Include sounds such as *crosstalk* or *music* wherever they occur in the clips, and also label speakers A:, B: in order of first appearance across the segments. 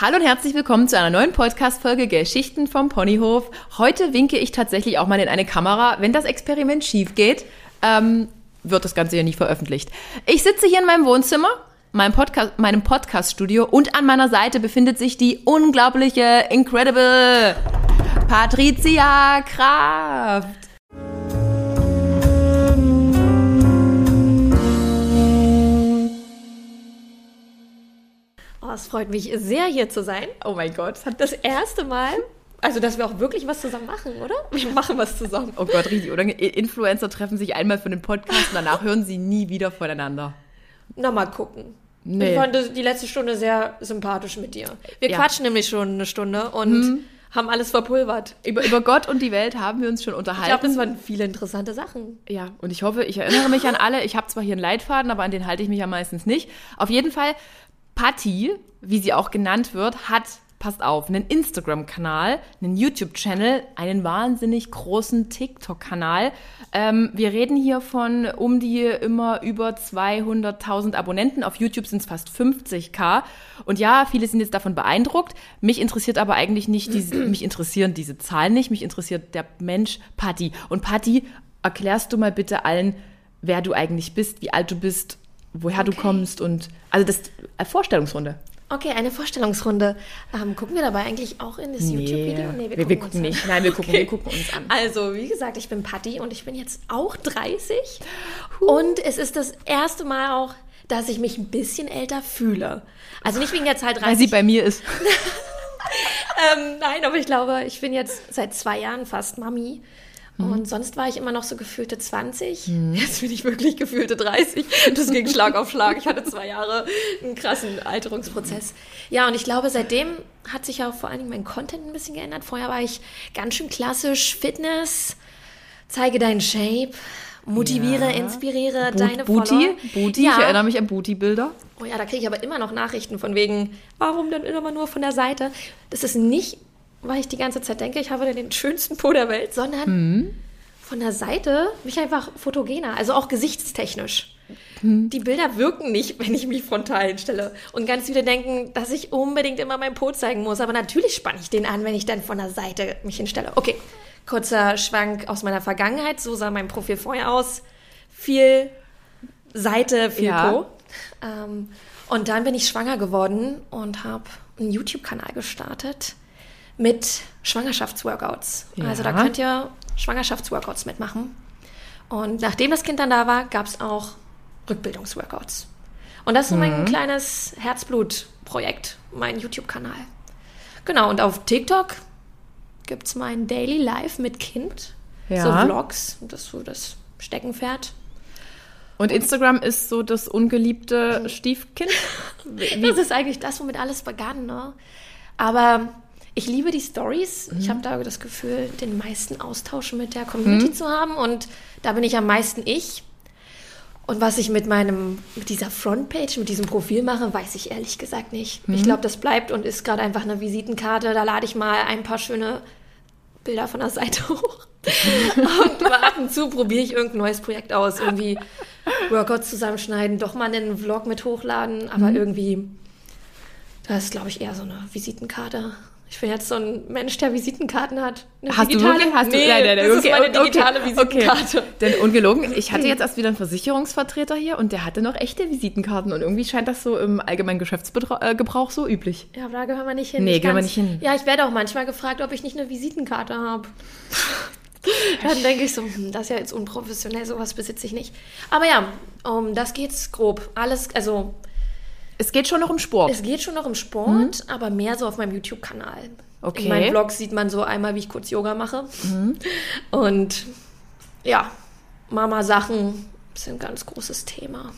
A: Hallo und herzlich willkommen zu einer neuen Podcast-Folge Geschichten vom Ponyhof. Heute winke ich tatsächlich auch mal in eine Kamera. Wenn das Experiment schief geht, ähm, wird das Ganze ja nicht veröffentlicht. Ich sitze hier in meinem Wohnzimmer, meinem, Podcast, meinem Podcast-Studio und an meiner Seite befindet sich die unglaubliche, incredible Patricia Kraft.
B: Es freut mich sehr, hier zu sein.
A: Oh mein Gott.
B: Das erste Mal, also dass wir auch wirklich was zusammen machen, oder? *laughs* Wir machen was zusammen.
A: Oh Gott, riesig, oder? Influencer treffen sich einmal für den Podcast und danach hören sie nie wieder voneinander.
B: Na, mal gucken. Nee. Ich fand die letzte Stunde sehr sympathisch mit dir. Wir ja. quatschen nämlich schon eine Stunde und hm. haben alles verpulvert.
A: Über, über Gott und die Welt haben wir uns schon unterhalten.
B: Ich glaube, das waren viele interessante Sachen.
A: Ja, und ich hoffe, ich erinnere mich an alle. Ich habe zwar hier einen Leitfaden, aber an den halte ich mich ja meistens nicht. Auf jeden Fall Patti, wie sie auch genannt wird, hat, passt auf, einen Instagram-Kanal, einen YouTube-Channel, einen wahnsinnig großen TikTok-Kanal. Ähm, wir reden hier von um die immer über 200.000 Abonnenten. Auf YouTube sind es fast 50k. Und ja, viele sind jetzt davon beeindruckt. Mich interessiert aber eigentlich nicht diese, *clears throat* mich interessieren diese Zahlen nicht. Mich interessiert der Mensch Patti. Und Patti, erklärst du mal bitte allen, wer du eigentlich bist, wie alt du bist woher okay. du kommst und also das äh, Vorstellungsrunde.
B: Okay, eine Vorstellungsrunde. Ähm, gucken wir dabei eigentlich auch in das nee. YouTube-Video?
A: Nee, wir, wir, wir gucken nicht. Nein, wir gucken, okay. wir gucken uns an.
B: Also, wie gesagt, ich bin Patti und ich bin jetzt auch 30. Huh. Und es ist das erste Mal auch, dass ich mich ein bisschen älter fühle. Also nicht wegen der Zahl 30.
A: Weil sie bei mir ist. *laughs*
B: ähm, nein, aber ich glaube, ich bin jetzt seit zwei Jahren fast Mami. Mhm. Und sonst war ich immer noch so gefühlte 20. Mhm. *laughs* Jetzt bin ich wirklich gefühlte 30. Das ging Schlag auf Schlag. Ich hatte zwei Jahre einen krassen Alterungsprozess. Ja, und ich glaube, seitdem hat sich auch vor allen Dingen mein Content ein bisschen geändert. Vorher war ich ganz schön klassisch Fitness, zeige deinen Shape, motiviere, ja. inspiriere Boot, deine
A: Booty,
B: Follower.
A: Booty, ja. ich erinnere mich an Booty-Bilder.
B: Oh ja, da kriege ich aber immer noch Nachrichten von wegen, warum denn immer nur von der Seite? Das ist nicht weil ich die ganze Zeit denke, ich habe den schönsten Po der Welt, sondern mhm. von der Seite mich einfach fotogener, also auch gesichtstechnisch. Mhm. Die Bilder wirken nicht, *laughs* wenn ich mich frontal hinstelle. Und ganz viele denken, dass ich unbedingt immer meinen Po zeigen muss. Aber natürlich spanne ich den an, wenn ich dann von der Seite mich hinstelle. Okay, kurzer Schwank aus meiner Vergangenheit. So sah mein Profil vorher aus. Viel Seite, viel ja. Po. Ähm, und dann bin ich schwanger geworden und habe einen YouTube-Kanal gestartet mit Schwangerschaftsworkouts. Ja. Also da könnt ihr Schwangerschaftsworkouts mitmachen. Und nachdem das Kind dann da war, gab es auch Rückbildungsworkouts. Und das ist mhm. mein kleines Herzblutprojekt, mein YouTube-Kanal. Genau, und auf TikTok gibt es mein Daily Life mit Kind. Ja. So Vlogs, das ist so das Steckenpferd.
A: Und Instagram ist so das ungeliebte Stiefkind? *laughs*
B: Wie? Das ist eigentlich das, womit alles begann, ne? Aber ich liebe die Stories. Mhm. Ich habe da das Gefühl, den meisten Austausch mit der Community mhm. zu haben und da bin ich am meisten ich. Und was ich mit meinem, mit dieser Frontpage, mit diesem Profil mache, weiß ich ehrlich gesagt nicht. Mhm. Ich glaube, das bleibt und ist gerade einfach eine Visitenkarte. Da lade ich mal ein paar schöne Bilder von der Seite *laughs* hoch. und ab und zu probiere ich irgendein neues Projekt aus. Irgendwie Workouts zusammenschneiden, doch mal einen Vlog mit hochladen. Aber mhm. irgendwie, das ist, glaube ich, eher so eine Visitenkarte. Ich bin jetzt so ein Mensch, der Visitenkarten hat.
A: Eine hast digitale, du wirklich? Hast
B: nee, du, nein, nein, nein, das okay, ist meine digitale okay, Visitenkarte.
A: Okay. Denn ungelogen, ich hatte jetzt erst wieder einen Versicherungsvertreter hier und der hatte noch echte Visitenkarten und irgendwie scheint das so im allgemeinen Geschäftsgebrauch so üblich.
B: Ja, aber da gehören wir nicht hin.
A: Nee, gehören wir nicht hin.
B: Ja, ich werde auch manchmal gefragt, ob ich nicht eine Visitenkarte habe. *laughs* Dann denke ich so, hm, das ist ja jetzt unprofessionell, sowas besitze ich nicht. Aber ja, um das geht's grob. Alles, also
A: es geht schon noch um Sport.
B: Es geht schon noch um Sport, mhm. aber mehr so auf meinem YouTube-Kanal. Okay. In meinen Vlogs sieht man so einmal, wie ich kurz Yoga mache. Mhm. Und ja, Mama-Sachen sind ein ganz großes Thema.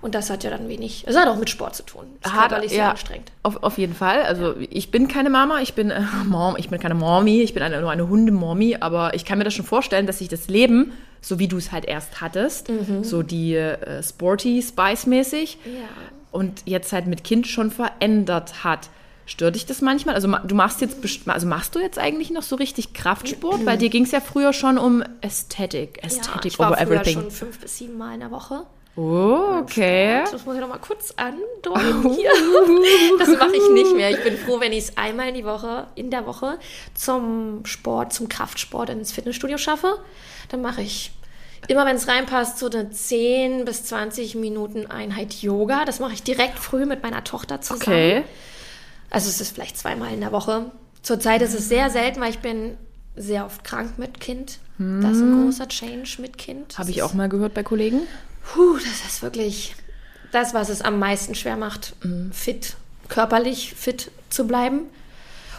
B: Und das hat ja dann wenig, es hat auch mit Sport zu tun.
A: Das ist körperlich sehr ja, anstrengend. Auf, auf jeden Fall. Also ich bin keine Mama, ich bin äh, Mom, ich bin keine Mommy, ich bin eine, nur eine Hundemommy, aber ich kann mir das schon vorstellen, dass sich das Leben, so wie du es halt erst hattest, mhm. so die äh, sporty, spice-mäßig, ja und jetzt halt mit Kind schon verändert hat. Stört dich das manchmal? Also du machst jetzt, also machst du jetzt eigentlich noch so richtig Kraftsport? Weil dir ging es ja früher schon um Ästhetik, Ästhetik
B: ja, ich war over everything. schon fünf bis sieben Mal in der Woche.
A: Oh, okay.
B: Das muss ich noch mal kurz andeuten hier. *laughs* Das mache ich nicht mehr. Ich bin froh, wenn ich es einmal in die Woche, in der Woche zum Sport, zum Kraftsport ins Fitnessstudio schaffe. Dann mache ich immer, wenn es reinpasst, so eine 10 bis 20 Minuten Einheit Yoga. Das mache ich direkt früh mit meiner Tochter zusammen.
A: Okay.
B: Also es ist vielleicht zweimal in der Woche. Zurzeit ist es sehr selten, weil ich bin sehr oft krank mit Kind. Das ist ein großer Change mit Kind.
A: Hm. Habe ich auch mal gehört bei Kollegen.
B: Puh, das ist wirklich das, was es am meisten schwer macht, fit, körperlich fit zu bleiben.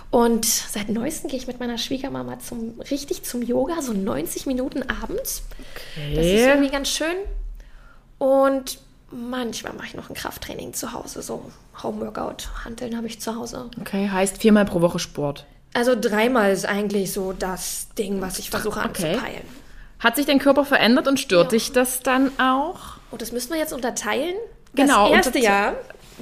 B: Und seit neuestem gehe ich mit meiner Schwiegermama zum, richtig zum Yoga, so 90 Minuten abends. Das ist irgendwie ganz schön. Und manchmal mache ich noch ein Krafttraining zu Hause, so Homeworkout. Hanteln habe ich zu Hause.
A: Okay, heißt viermal pro Woche Sport.
B: Also dreimal ist eigentlich so das Ding, was ich versuche
A: Okay.
B: anzupeilen.
A: Hat sich dein Körper verändert und stört
B: Ja.
A: dich das dann auch?
B: Und das müssen wir jetzt unterteilen.
A: Genau,
B: Das erste
A: unterte-
B: Jahr,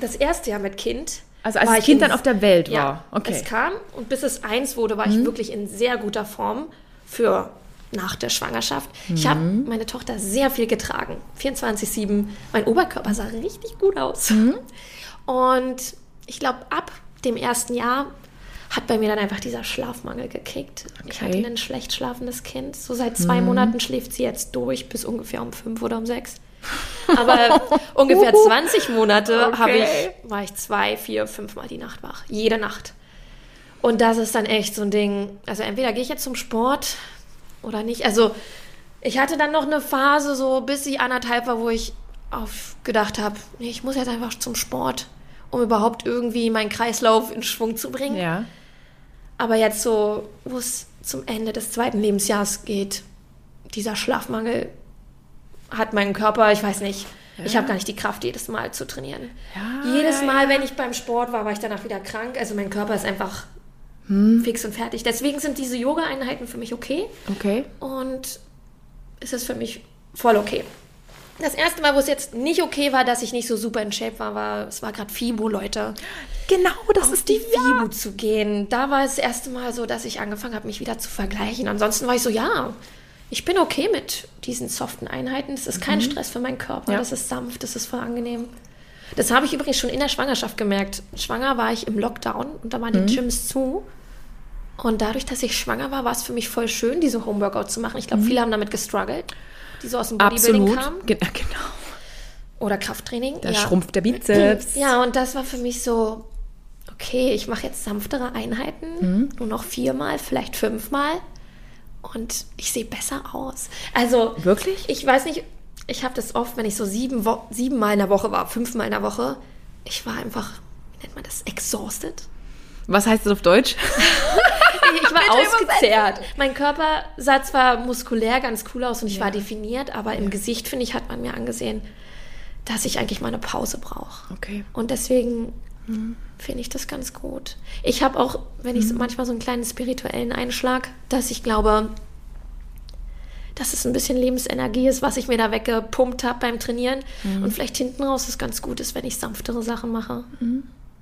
B: das erste Jahr mit Kind.
A: Also als das
B: ich
A: Kind
B: in-
A: dann auf der Welt
B: Ja,
A: war. Okay. Mhm.
B: es kam und bis es eins wurde, war ich wirklich in sehr guter Form für nach der Schwangerschaft. Ich habe
A: Mhm.
B: meine Tochter sehr viel getragen, 24/7. Mein Oberkörper sah richtig gut aus.
A: Mhm.
B: Und ich glaube, ab dem ersten Jahr hat bei mir dann einfach dieser Schlafmangel gekickt. Ich
A: Okay. Mhm.
B: hatte ein schlecht schlafendes Kind. So seit zwei Monaten schläft sie jetzt durch bis ungefähr um fünf oder um sechs. Aber *laughs* ungefähr 20 Monate
A: Okay.
B: habe ich, war ich zwei, vier, fünfmal die Nacht wach. Jede Nacht. Und das ist dann echt so ein Ding. Also entweder gehe ich jetzt zum Sport oder nicht. Also ich hatte dann noch eine Phase, so bis sie anderthalb war, wo ich auf gedacht habe, nee, ich muss jetzt einfach zum Sport, um überhaupt irgendwie meinen Kreislauf in Schwung zu bringen.
A: Ja.
B: Aber jetzt so, wo es zum Ende des zweiten Lebensjahres geht, dieser Schlafmangel hat meinen Körper, ich weiß nicht, ich habe gar nicht die Kraft, jedes Mal zu trainieren.
A: Ja,
B: jedes
A: ja,
B: Mal,
A: ja.
B: wenn ich beim Sport war, war ich danach wieder krank. Also mein Körper ist einfach
A: Hm.
B: fix und fertig. Deswegen sind diese Yoga-Einheiten für mich okay
A: Okay.
B: und es ist für mich voll okay. Das erste Mal, wo es jetzt nicht okay war, dass ich nicht so super in Shape war, war, es war gerade FIBO, Leute
A: Genau, das
B: auf die FIBO zu gehen. Da war es das erste Mal so, dass ich angefangen habe, mich wieder zu vergleichen. Ansonsten war ich so, ja, ich bin okay mit diesen soften Einheiten. Das ist kein Stress für meinen Körper.
A: Ja.
B: Das ist sanft, das ist voll angenehm. Das habe ich übrigens schon in der Schwangerschaft gemerkt. Schwanger war ich im Lockdown und da waren die Gyms zu. Und dadurch, dass ich schwanger war, war es für mich voll schön, diese Homeworkout zu machen. Ich glaube, viele haben damit gestruggelt, die so aus dem Bodybuilding
A: Absolut.
B: kamen.
A: Ge *laughs* genau.
B: Oder Krafttraining.
A: Da schrumpft der Bizeps.
B: Ja, und das war für mich so, okay, ich mache jetzt sanftere Einheiten,
A: Mhm.
B: nur noch viermal, vielleicht fünfmal und ich sehe besser aus. Also
A: Wirklich?
B: Ich weiß nicht, ich habe das oft, wenn ich so sieben, Wo siebenmal in der Woche war, fünfmal in der Woche, ich war einfach, wie nennt man das, exhausted.
A: Was heißt das auf Deutsch? *laughs*
B: Ich war *laughs* ausgezehrt. Mein Körper sah zwar muskulär ganz cool aus und ich war definiert, aber im Gesicht, finde ich, hat man mir angesehen, dass ich eigentlich mal eine Pause brauche.
A: Okay.
B: Und deswegen finde ich das ganz gut. Ich habe auch, wenn ich so manchmal so einen kleinen spirituellen Einschlag, dass ich glaube, dass es ein bisschen Lebensenergie ist, was ich mir da weggepumpt habe beim Trainieren. Und vielleicht hinten raus es ganz gut ist, wenn ich sanftere Sachen mache.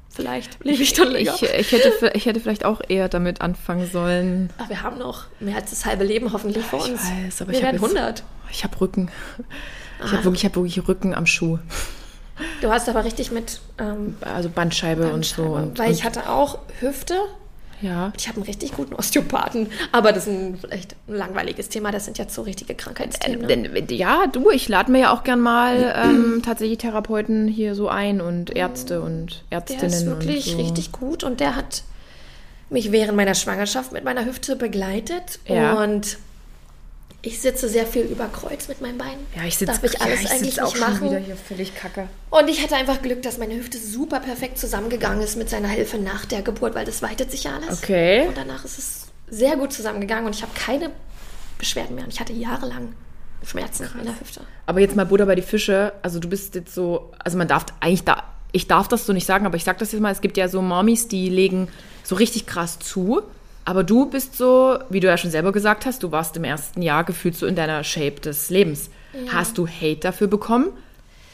B: Vielleicht lebe ich dann länger.
A: Ich, ich, hätte, ich hätte vielleicht auch eher damit anfangen sollen.
B: Aber wir haben noch mehr als das halbe Leben hoffentlich vor
A: Ich
B: uns.
A: weiß, aber
B: wir
A: ich hab
B: werden
A: jetzt-
B: 100.
A: Ich habe Rücken. Ich
B: Ah.
A: habe wirklich, ich hab wirklich Rücken am Schuh.
B: Du hast aber richtig mit ähm,
A: Also Bandscheibe, und so.
B: Bandscheibe,
A: Und,
B: weil
A: und,
B: ich hatte auch Hüfte.
A: ja.
B: Ich habe einen richtig guten Osteopathen, aber das ist ein, vielleicht ein langweiliges Thema. Das sind jetzt so richtige Krankheitsthemen.
A: Denn, ja, du, ich lade mir ja auch gern mal ähm, tatsächlich Therapeuten hier so ein und Ärzte und
B: Der
A: Ärztinnen.
B: ist wirklich
A: so.
B: richtig gut und der hat mich während meiner Schwangerschaft mit meiner Hüfte begleitet
A: Ja.
B: und ich sitze sehr viel über Kreuz mit meinen Beinen.
A: Ja, ich sitze
B: Darf ich alles
A: ja, ich
B: eigentlich
A: auch
B: nicht
A: schon
B: machen?
A: wieder hier völlig kacke.
B: Und ich hatte einfach Glück, dass meine Hüfte super perfekt zusammengegangen ist mit seiner Hilfe nach der Geburt, weil das weitet sich ja alles.
A: Okay.
B: Und danach ist es sehr gut zusammengegangen und ich habe keine Beschwerden mehr. Und ich hatte jahrelang Schmerzen in der Hüfte.
A: Aber jetzt mal Butter bei die Fische. Also du bist jetzt so, also man darf eigentlich da, ich darf das so nicht sagen, aber ich sag das jetzt mal, es gibt ja so Mamis, die legen so richtig krass zu. Aber du bist so, wie du ja schon selber gesagt hast, du warst im ersten Jahr gefühlt so in deiner Shape des Lebens. Hast du Hate dafür bekommen,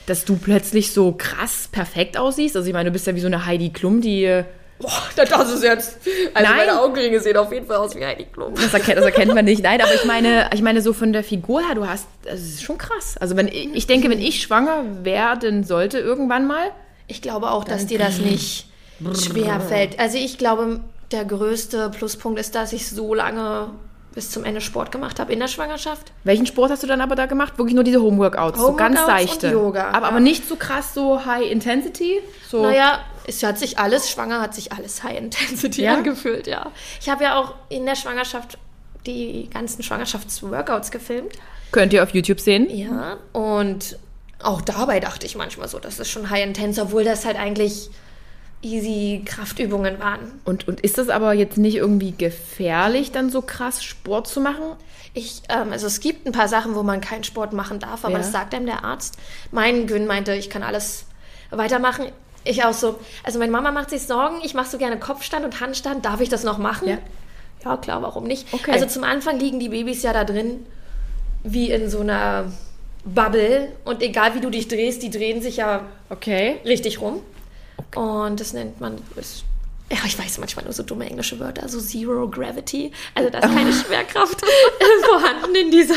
A: dass du plötzlich so krass perfekt aussiehst? Also ich meine, du bist ja wie so eine Heidi Klum, die
B: Boah, *laughs* das ist jetzt. Also
A: Nein.
B: meine Augenringe sehen auf jeden Fall aus wie Heidi Klum.
A: Das erkennt, das erkennt man nicht. Nein, aber ich meine, *laughs* ich meine so von der Figur her, du hast, das ist schon krass. Also wenn ich, ich denke, wenn ich schwanger werden sollte irgendwann mal,
B: Ich glaube auch, dass dir das nicht schwer fällt. Also ich glaube, der größte Pluspunkt ist, dass ich so lange bis zum Ende Sport gemacht habe in der Schwangerschaft.
A: welchen Sport hast du dann aber da gemacht? Wirklich nur diese Homeworkouts, so ganz seichte.
B: und Yoga,
A: aber,
B: ja.
A: aber nicht so krass so High Intensity. So.
B: Naja, es hat sich alles, schwanger hat sich alles High Intensity
A: Ja?
B: angefühlt, ja. Ich habe ja auch in der Schwangerschaft die ganzen Schwangerschaftsworkouts gefilmt.
A: Könnt ihr auf YouTube sehen.
B: Ja, und auch dabei dachte ich manchmal so, das ist schon High Intense, obwohl das halt eigentlich easy Kraftübungen waren.
A: Und, und ist das aber jetzt nicht irgendwie gefährlich, dann so krass Sport zu machen?
B: Ich, ähm, also es gibt ein paar Sachen, wo man keinen Sport machen darf, aber
A: Ja.
B: das sagt einem der Arzt. Mein Gün meinte, ich kann alles weitermachen. Ich auch so. Also meine Mama macht sich Sorgen, ich mache so gerne Kopfstand und Handstand. Darf ich das noch machen?
A: Ja.
B: Ja, klar, warum nicht?
A: Okay.
B: Also zum Anfang liegen die Babys ja da drin wie in so einer Bubble und egal wie du dich drehst, die drehen sich ja
A: Okay.
B: richtig rum. Und das nennt man, ist, ja, ich weiß manchmal nur so dumme englische Wörter, so Zero Gravity. Also da ist keine *laughs* Schwerkraft *laughs* vorhanden in dieser.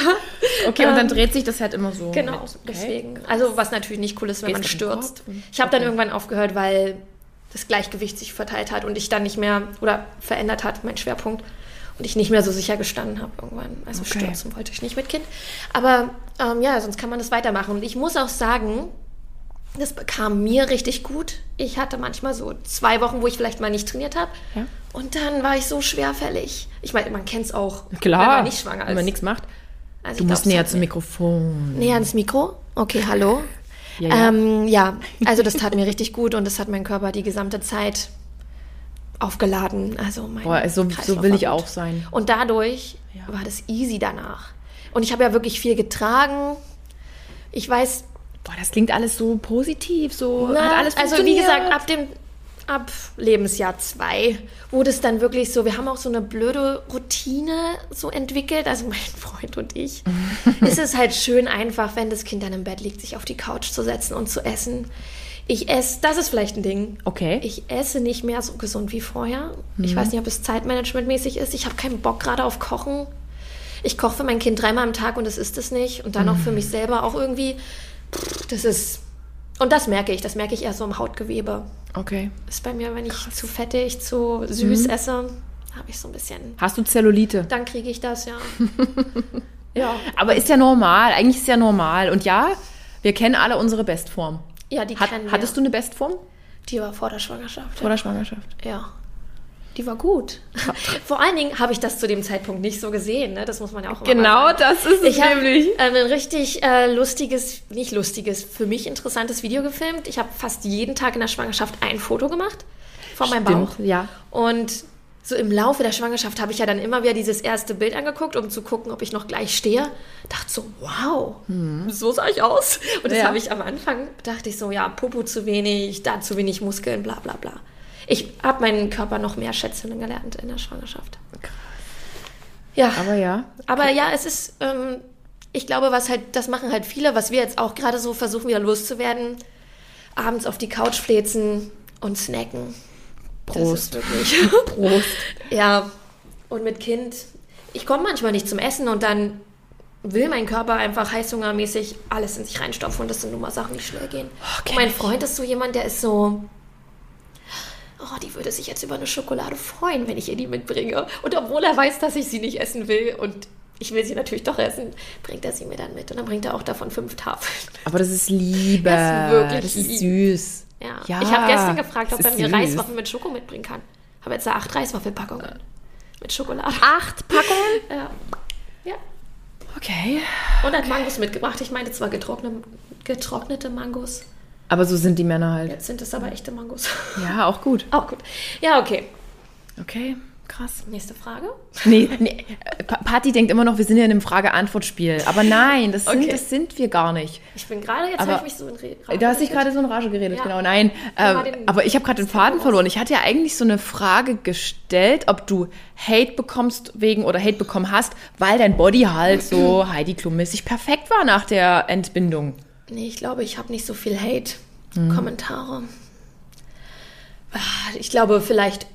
A: Okay, und dann
B: Ähm,
A: dreht sich das halt immer so.
B: Genau.
A: Okay.
B: deswegen. Also was natürlich nicht cool ist, wenn man
A: Gehst den
B: stürzt. Ich habe dann
A: Okay.
B: irgendwann aufgehört, weil das Gleichgewicht sich verteilt hat und ich dann nicht mehr oder verändert hat, mein Schwerpunkt. Und ich nicht mehr so sicher gestanden habe irgendwann. Also
A: Okay.
B: stürzen wollte ich nicht mit Kind. Aber ähm, ja, sonst kann man das weitermachen. Und ich muss auch sagen, das bekam mir richtig gut. Ich hatte manchmal so zwei Wochen, wo ich vielleicht mal nicht trainiert habe.
A: Ja.
B: Und dann war ich so schwerfällig. Ich meine, man kennt es auch,
A: Klar,
B: wenn man nicht schwanger ist.
A: wenn man nichts macht.
B: Also
A: Du musst
B: glaub,
A: näher zum Mikrofon.
B: Näher ans Mikro? Okay, hallo.
A: Ja,
B: Ja. Ähm, ja, also das tat mir richtig gut und das hat mein Körper die gesamte Zeit aufgeladen. Also mein
A: Boah, so, so will ich auch sein.
B: Und dadurch
A: Ja.
B: war das easy danach. Und ich habe ja wirklich viel getragen. Ich weiß,
A: Boah, das klingt alles so positiv, so
B: na,
A: hat alles
B: also wie gesagt, ab dem ab Lebensjahr zwei wurde es dann wirklich so, wir haben auch so eine blöde Routine so entwickelt, also mein *laughs* Freund und ich. *laughs* ist es halt schön einfach, wenn das Kind dann im Bett liegt, sich auf die Couch zu setzen und zu essen. Ich esse, das ist vielleicht ein Ding.
A: Okay.
B: Ich esse nicht mehr so gesund wie vorher.
A: Mhm.
B: Ich weiß nicht, ob es zeitmanagementmäßig ist. Ich habe keinen Bock gerade auf Kochen. Ich koche für mein Kind dreimal am Tag und es ist es nicht. Und dann auch für
A: Mhm.
B: mich selber auch irgendwie. Das ist. Und das merke ich. Das merke ich eher so im Hautgewebe.
A: Okay.
B: Ist bei mir, wenn ich zu fettig, zu süß
A: Mhm.
B: esse, habe ich so ein bisschen.
A: Hast du Zellulite?
B: Dann kriege ich das, ja. *laughs* ja.
A: Aber ist ja normal. Eigentlich ist ja normal. Und ja, wir kennen alle unsere Bestform.
B: Ja, die
A: Hat,
B: kennen wir.
A: hattest du eine Bestform
B: Die war vor der Schwangerschaft.
A: vor der Schwangerschaft?
B: Ja. Die war gut. Vor allen Dingen habe ich das zu dem Zeitpunkt nicht so gesehen. Ne? Das muss man ja auch
A: Genau,
B: sagen.
A: das ist es
B: Ich habe
A: nämlich.
B: ähm, ein richtig äh, lustiges, nicht lustiges, für mich interessantes Video gefilmt. Ich habe fast jeden Tag in der Schwangerschaft ein Foto gemacht von meinem Bauch.
A: Stimmt, ja.
B: Und so im Laufe der Schwangerschaft habe ich ja dann immer wieder dieses erste Bild angeguckt, um zu gucken, ob ich noch gleich stehe. Dachte so, wow, so sah ich aus. Und das
A: Ja.
B: habe ich am Anfang, dachte ich so, ja, Popo zu wenig, da zu wenig Muskeln, bla bla bla. Ich habe meinen Körper noch mehr schätzen gelernt in der Schwangerschaft. Ja,
A: Aber ja.
B: aber ja, es ist, ähm, ich glaube, was halt, das machen halt viele, was wir jetzt auch gerade so versuchen, wieder loszuwerden, abends auf die Couch fläzen und snacken.
A: Prost.
B: Das ist wirklich. *laughs* *laughs*
A: Prost.
B: ja, und mit Kind, ich komme manchmal nicht zum Essen und dann will mein Körper einfach heißhungermäßig alles in sich reinstopfen und das sind nun mal Sachen, die schnell gehen.
A: Oh, kenn
B: und mein. Freund ist so jemand, der ist so, oh, die würde sich jetzt über eine Schokolade freuen, wenn ich ihr die mitbringe. Und obwohl er weiß, dass ich sie nicht essen will und ich will sie natürlich doch essen, bringt er sie mir dann mit. Und dann bringt er auch davon fünf Tafeln.
A: Aber das ist *laughs* Liebe.
B: Das ist wirklich
A: Das ist
B: lieb.
A: süß.
B: Ja.
A: Ja,
B: ich habe gestern gefragt, ob er mir
A: süß.
B: Reiswaffeln mit Schoko mitbringen kann. Habe jetzt da acht Reiswaffelpackungen mit Schokolade.
A: Acht Packungen?
B: Ja. ja.
A: Okay.
B: Und hat Mangos mitgebracht. Ich meinte zwar getrocknete, getrocknete Mangos,
A: Aber so sind die Männer halt.
B: jetzt sind es aber echte Mangos.
A: Ja, auch gut.
B: Auch gut. Ja, okay.
A: Okay, krass.
B: Nächste Frage.
A: Nee, nee. Pa- Patti denkt immer noch, wir sind ja in einem Frage-Antwort-Spiel. Aber nein, das sind,
B: Okay.
A: das sind wir gar nicht.
B: Ich bin gerade, jetzt habe ich mich so in Re
A: Da hast dich gerade so in Rage geredet,
B: Ja.
A: genau. Nein, ähm,
B: den-
A: aber ich habe gerade den Faden verloren. Ich hatte ja eigentlich so eine Frage gestellt, ob du Hate bekommst wegen oder Hate bekommen hast, weil dein Body halt so *clears throat* Heidi Klum-mäßig perfekt war nach der Entbindung.
B: Nee, ich glaube, ich habe nicht so viel Hate-Kommentare. Ich glaube, vielleicht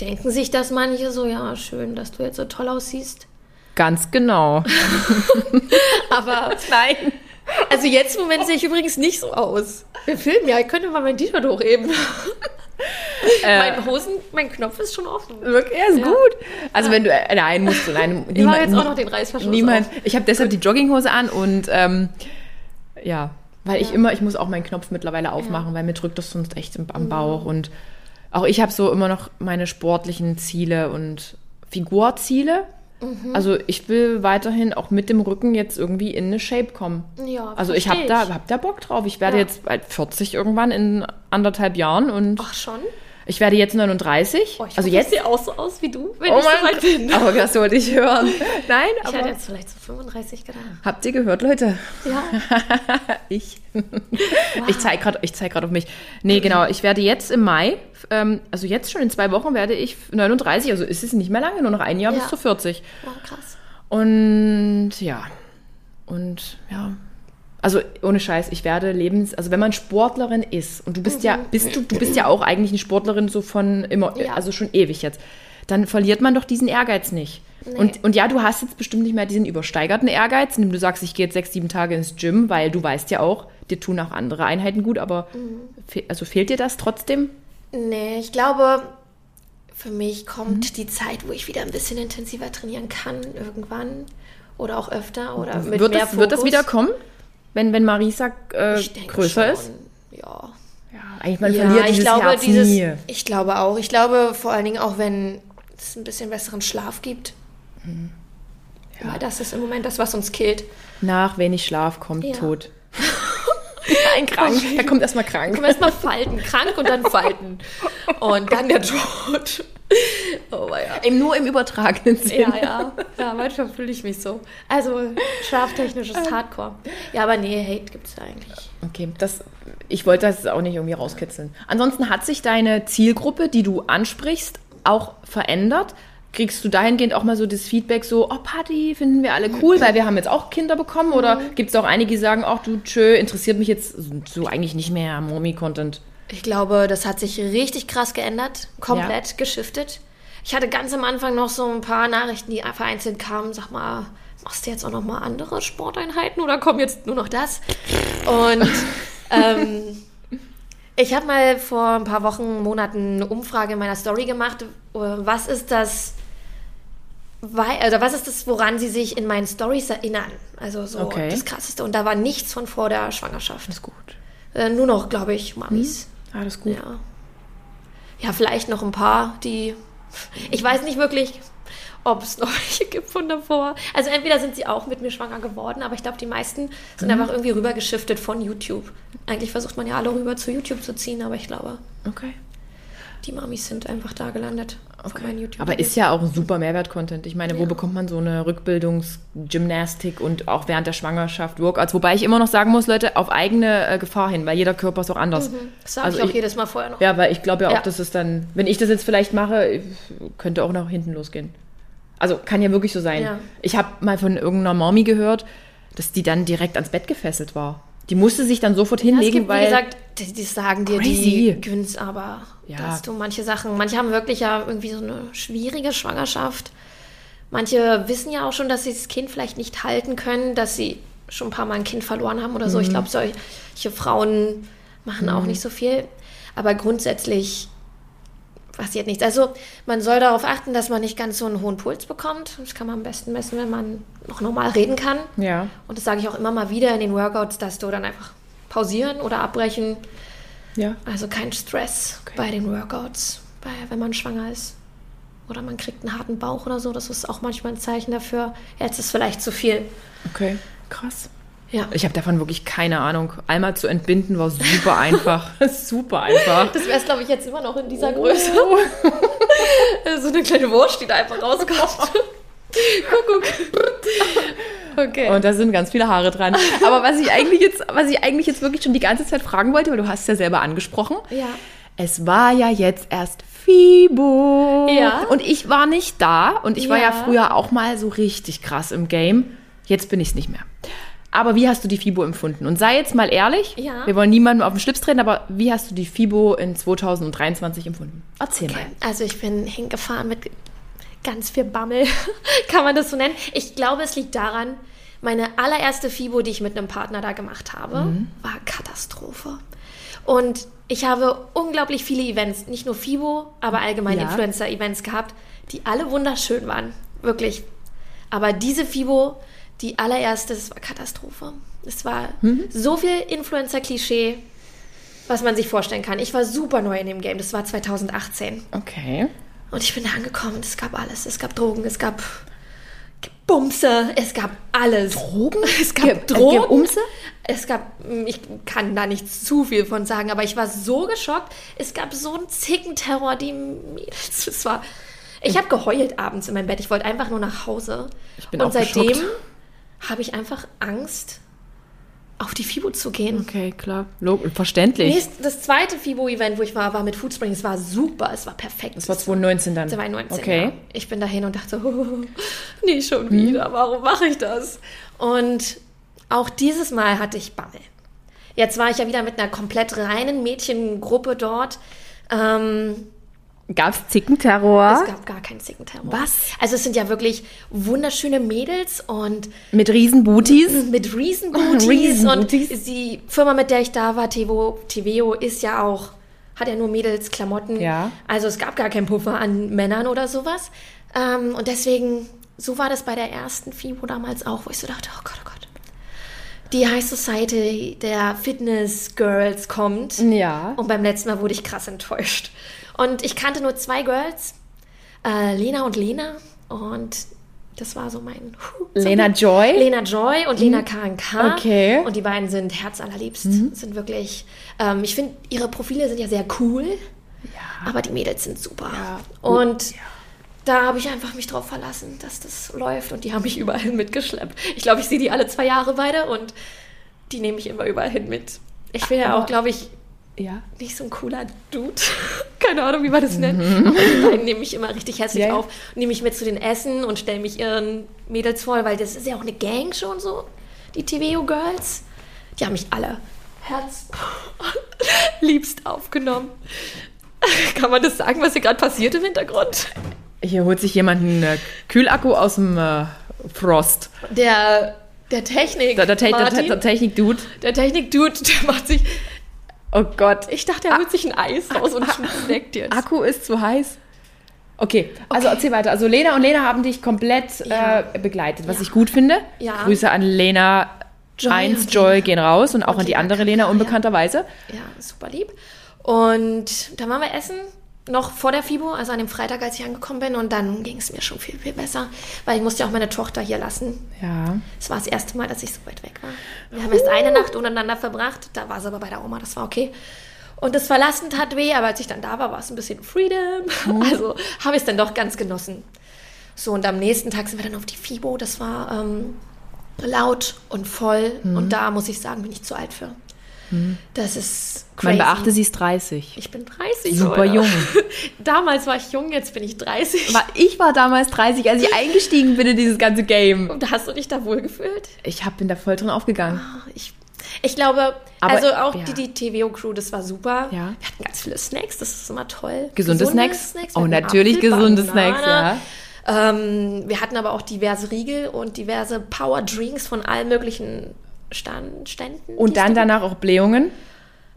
B: denken sich das manche so, ja, schön, dass du jetzt so toll aussiehst.
A: Ganz genau. *laughs*
B: Aber *laughs*
A: Nein.
B: also jetzt im Moment sehe ich übrigens nicht so aus. Wir filmen ja, ich könnte mal mein T-Shirt hochheben. *laughs* mein Hosen, mein Knopf ist schon offen.
A: Wirklich, ja, ist
B: Ja.
A: gut. Also wenn du, äh, nein, musst du, nein.
B: Ich mache jetzt auch noch den Reißverschluss
A: Niemand.
B: auf.
A: Ich habe deshalb die Jogginghose an und ähm, ja, weil ich
B: Ja.
A: immer, ich muss auch meinen Knopf mittlerweile aufmachen, weil mir drückt das sonst echt am Bauch und auch ich habe so immer noch meine sportlichen Ziele und Figurziele.
B: Mhm.
A: Also ich will weiterhin auch mit dem Rücken jetzt irgendwie in eine Shape kommen.
B: Ja,
A: Also ich habe da, hab da Bock drauf. Ich werde
B: Ja.
A: jetzt bald 40 irgendwann in anderthalb Jahren und
B: Ach schon?
A: Ich werde jetzt 39.
B: Oh, ich
A: also jetzt
B: Ich auch so aus wie du, wenn
A: Oh
B: ich so weit bin.
A: Aber das wollte ich hören. *laughs* Nein,
B: Ich
A: aber
B: hätte jetzt vielleicht so 35 gedacht.
A: habt ihr gehört, Leute?
B: Ja. *laughs*
A: Ich. Ich zeige gerade zeig auf mich. Nee, genau. Ich werde jetzt im Mai, ähm, also jetzt schon in zwei Wochen werde ich 39, also ist es nicht mehr lange, nur noch ein Jahr
B: Ja.
A: bis zu 40.
B: Oh, krass.
A: Und ja. Und ja. Also ohne Scheiß, ich werde lebens, also wenn man Sportlerin ist und du bist ja, bist du, du bist ja auch eigentlich eine Sportlerin so von immer,
B: Ja.
A: also schon ewig jetzt, dann verliert man doch diesen Ehrgeiz nicht. Und, und ja, du hast jetzt bestimmt nicht mehr diesen übersteigerten Ehrgeiz, indem du sagst, ich gehe jetzt sechs, sieben Tage ins Gym, weil du weißt ja auch, dir tun auch andere Einheiten gut, aber fe also fehlt dir das trotzdem?
B: Nee, ich glaube, für mich kommt die Zeit, wo ich wieder ein bisschen intensiver trainieren kann, irgendwann. Oder auch öfter. Oder mit
A: wird,
B: mehr
A: das, wird das
B: Fokus.
A: wieder kommen, wenn, wenn Marisa äh, größer
B: schon.
A: ist?
B: Ja.
A: Ja, eigentlich man
B: ja,
A: verliert
B: ich
A: dieses
B: glaube,
A: Herz
B: dieses,
A: nie.
B: ich glaube auch. Ich glaube vor allen Dingen auch, wenn es ein bisschen besseren Schlaf gibt.
A: Mhm.
B: Weil das ist im Moment das, was uns killt.
A: Nach wenig Schlaf kommt
B: Ja.
A: Tod. *laughs* Nein, krank. Da kommt erstmal krank.
B: Können wir erstmal falten, krank und dann falten. Und dann der Tod. Oh ja.
A: Eben nur im übertragenen Sinne.
B: Ja, ja. Ja, manchmal fühle ich mich so. Also, schlaftechnisch ist Hardcore. Ja, aber nee, Hate gibt es eigentlich.
A: Okay, das, ich wollte das auch nicht irgendwie rauskitzeln. Ansonsten hat sich deine Zielgruppe, die du ansprichst, auch verändert? Kriegst du dahingehend auch mal so das Feedback so, oh Patty, finden wir alle cool, weil wir haben jetzt auch Kinder bekommen? Oder gibt es auch einige, die sagen, ach du, tschö, interessiert mich jetzt so eigentlich nicht mehr, Mommy-Content?
B: Ich glaube, das hat sich richtig krass geändert, komplett geschiftet. Ich hatte ganz am Anfang noch so ein paar Nachrichten, die vereinzelt kamen. Sag mal, machst du jetzt auch noch mal andere Sporteinheiten oder kommt jetzt nur noch das? Und *laughs* ähm, ich habe mal vor ein paar Wochen, Monaten eine Umfrage in meiner Story gemacht. äh, Was ist das, wei- also was ist das, woran sie sich in meinen Stories erinnern? Also so
A: Okay.
B: das Krasseste. Und da war nichts von vor der Schwangerschaft.
A: ist gut.
B: Äh, nur noch, glaube ich, Mamis.
A: Alles gut.
B: Ja. Ja, vielleicht noch ein paar, die. Ich weiß nicht wirklich, ob es *laughs* noch welche gibt von davor. Also entweder sind sie auch mit mir schwanger geworden, aber ich glaube, die meisten sind
A: Mhm.
B: einfach irgendwie rübergeschiftet von YouTube. Eigentlich versucht man ja alle rüber zu YouTube zu ziehen, aber ich glaube,
A: Okay.
B: Die Mamis sind einfach da gelandet YouTube.
A: Aber ist ja auch ein super Mehrwert-Content. Ich meine, wo
B: Ja.
A: bekommt man so eine Rückbildungsgymnastik und auch während der Schwangerschaft Workouts? Wobei ich immer noch sagen muss, Leute, auf eigene äh, Gefahr hin, weil jeder Körper ist auch anders.
B: Das sage
A: Also
B: ich auch
A: ich-
B: jedes Mal vorher noch.
A: Ja, weil ich glaube ja auch,
B: Ja.
A: dass es dann, wenn ich das jetzt vielleicht mache, könnte auch nach hinten losgehen. Also kann ja wirklich so sein.
B: Ja.
A: Ich habe mal von irgendeiner Mommy gehört, dass die dann direkt ans Bett gefesselt war. Die musste sich dann sofort
B: Ja, es
A: hinlegen,
B: gibt,
A: weil
B: wie gesagt, die, die sagen dir
A: Crazy.
B: die Günst, aber
A: Ja.
B: dass du manche Sachen, manche haben wirklich ja irgendwie so eine schwierige Schwangerschaft. Manche wissen ja auch schon, dass sie das Kind vielleicht nicht halten können, dass sie schon ein paar Mal ein Kind verloren haben oder so.
A: Mhm.
B: Ich glaube, solche Frauen machen auch nicht so viel. Aber grundsätzlich passiert nichts. Also man soll darauf achten, dass man nicht ganz so einen hohen Puls bekommt. Das kann man am besten messen, wenn man noch normal reden kann.
A: ja,
B: Und das sage ich auch immer mal wieder in den Workouts, dass du dann einfach pausieren oder abbrechen.
A: ja.
B: Also kein Stress
A: Okay.
B: bei den Workouts, bei, wenn man schwanger ist. Oder man kriegt einen harten Bauch oder so. Das ist auch manchmal ein Zeichen dafür. Jetzt ist vielleicht zu viel.
A: Okay, krass.
B: Ja.
A: Ich habe davon wirklich keine Ahnung. Einmal zu entbinden war super einfach. *laughs* super einfach.
B: Das wäre es, glaube ich, jetzt immer noch in dieser Größe. *laughs* so eine kleine Wurst, die da einfach rauskommt. *laughs* Kuckuck. Okay.
A: Und da sind ganz viele Haare dran. Aber was ich eigentlich jetzt, was ich eigentlich jetzt wirklich schon die ganze Zeit fragen wollte, weil du hast es ja selber angesprochen.
B: ja.
A: Es war ja jetzt erst FIBO.
B: Ja.
A: Und ich war nicht da. Und ich war ja
B: Ja.
A: früher auch mal so richtig krass im Game. Jetzt bin ich es nicht mehr. Aber wie hast du die FIBO empfunden? Und sei jetzt mal ehrlich,
B: Ja.
A: wir wollen niemandem auf den Schlips treten, aber wie hast du die FIBO in 2023 empfunden? Erzähl mal.
B: Also ich bin hingefahren mit ganz viel Bammel, *laughs* kann man das so nennen. Ich glaube, es liegt daran, meine allererste FIBO, die ich mit einem Partner da gemacht habe, war Katastrophe. Und ich habe unglaublich viele Events, nicht nur FIBO, aber allgemein
A: Ja.
B: Influencer-Events gehabt, die alle wunderschön waren. Wirklich. Aber diese FIBO, die allererste, das war Katastrophe. Es war so viel Influencer-Klischee, was man sich vorstellen kann. Ich war super neu in dem Game. Das war 2018.
A: Okay.
B: Und ich bin da angekommen. Es gab alles. Es gab Drogen, es gab Bumse, es gab alles.
A: Drogen? *laughs*
B: Es gab
A: Ge- äh,
B: Drogen.
A: Geumse?
B: Es gab, ich kann da nicht zu viel von sagen, aber ich war so geschockt. Es gab so einen Zickenterror, die. Es war. Ich habe geheult abends in meinem Bett. Ich wollte einfach nur nach Hause.
A: Ich bin
B: Und
A: auch
B: seitdem
A: geschockt.
B: Habe ich einfach Angst, auf die FIBO zu gehen.
A: Okay, klar. Log verständlich.
B: Nächst, das zweite FIBO-Event, wo ich war, war mit Foodspring. Es war super, es war perfekt.
A: das war 2019 dann.
B: 2019.
A: Okay.
B: Ja. Ich bin dahin und dachte, oh, *laughs* nie schon wieder, warum mache ich das? Und auch dieses Mal hatte ich Bammel. Jetzt war ich ja wieder mit einer komplett reinen Mädchengruppe dort. Ähm,
A: Gab es Zickenterror?
B: es gab gar keinen Zickenterror.
A: Was?
B: Also es sind ja wirklich wunderschöne Mädels und
A: Mit Riesenbooties?
B: mit *laughs* Riesenbooties.
A: Riesenbooties.
B: Und die Firma, mit der ich da war, Tevo, Teveo, ist ja auch, hat ja nur Mädelsklamotten.
A: Ja.
B: Also es gab gar keinen Puffer an Männern oder sowas. Ähm, und deswegen, so war das bei der ersten FIBO damals auch, wo ich so dachte, oh Gott, oh Gott. Die High Society der Fitness Girls kommt.
A: Ja.
B: Und beim letzten Mal wurde ich krass enttäuscht. Und ich kannte nur zwei Girls, äh, Lena und Lena. Und das war so mein... Huh,
A: Lena Joy?
B: Lena Joy und Lena KNK.
A: Okay.
B: Und die beiden sind herzallerliebst, sind wirklich... Ähm, ich finde, ihre Profile sind ja sehr cool, aber die Mädels sind super.
A: Ja.
B: Und da habe ich einfach mich drauf verlassen, dass das läuft. Und die haben mich überall mitgeschleppt. Ich glaube, ich sehe die alle zwei Jahre beide und die nehme ich immer überall hin mit. Ich bin ja auch, glaube ich,
A: Ja.
B: nicht so ein cooler Dude. *laughs* Keine Ahnung, wie man das nennt. Aber die nehme ich immer richtig herzlich
A: Ja,
B: auf. Nehme ich mit zu den Essen und stelle mich ihren Mädels vor, weil das ist ja auch eine Gang schon so. Die TVO Girls. Die haben mich alle Herz *laughs* liebst aufgenommen. *laughs* Kann man das sagen, was hier gerade passiert im Hintergrund?
A: Hier holt sich jemand einen äh, Kühlakku aus dem äh, Frost.
B: Der, der Technik.
A: Der, der, Te der,
B: Martin,
A: der Technik-Dude.
B: der Technik-Dude, der macht sich.
A: Oh Gott.
B: Ich dachte, er holt sich ein Eis raus und snackt jetzt.
A: Akku ist zu heiß. Okay, also erzähl weiter. Also Lena und Lena haben dich komplett
B: Ja.
A: äh, begleitet, was
B: Ja.
A: ich gut finde.
B: Ja.
A: Grüße an Lena
B: Joy
A: 1,
B: und
A: Joy
B: Lena.
A: gehen raus und auch
B: Und
A: an die
B: Lena
A: andere Lena unbekannterweise.
B: Ja, super lieb. Und dann waren wir essen, noch vor der FIBO, also an dem Freitag, als ich angekommen bin. Und dann ging es mir schon viel, viel besser, weil ich musste ja auch meine Tochter hier lassen.
A: Ja.
B: Es war das erste Mal, dass ich so weit weg war. Wir haben erst eine Nacht untereinander verbracht, da war sie aber bei der Oma, das war okay. Und das Verlassen tat weh, aber als ich dann da war, war es ein bisschen Freedom. *laughs* Also habe ich es dann doch ganz genossen. So, und am nächsten Tag sind wir dann auf die FIBO. Das war ähm, laut und voll. Und da muss ich sagen, bin ich zu alt für. Das ist crazy.
A: Man beachte, sie ist 30.
B: Ich bin 30.
A: Super
B: Leute.
A: jung. *laughs*
B: Damals war ich jung, jetzt bin ich 30.
A: Aber ich war damals 30, als ich eingestiegen bin in dieses ganze Game.
B: Und hast du dich da wohl gefühlt?
A: Ich hab, bin da voll drin aufgegangen.
B: Ich, ich glaube,
A: Aber,
B: also auch
A: ja.
B: die, die TVO-Crew, das war super.
A: Ja.
B: Wir hatten ganz viele Snacks, das ist immer toll.
A: Gesunde Snacks?
B: Wir
A: Oh, natürlich
B: Apfel,
A: gesunde
B: Banane.
A: Snacks, ja.
B: Ähm, wir hatten aber auch diverse Riegel und diverse Power Drinks von allen möglichen Stand, Ständen.
A: Und dann danach auch Blähungen.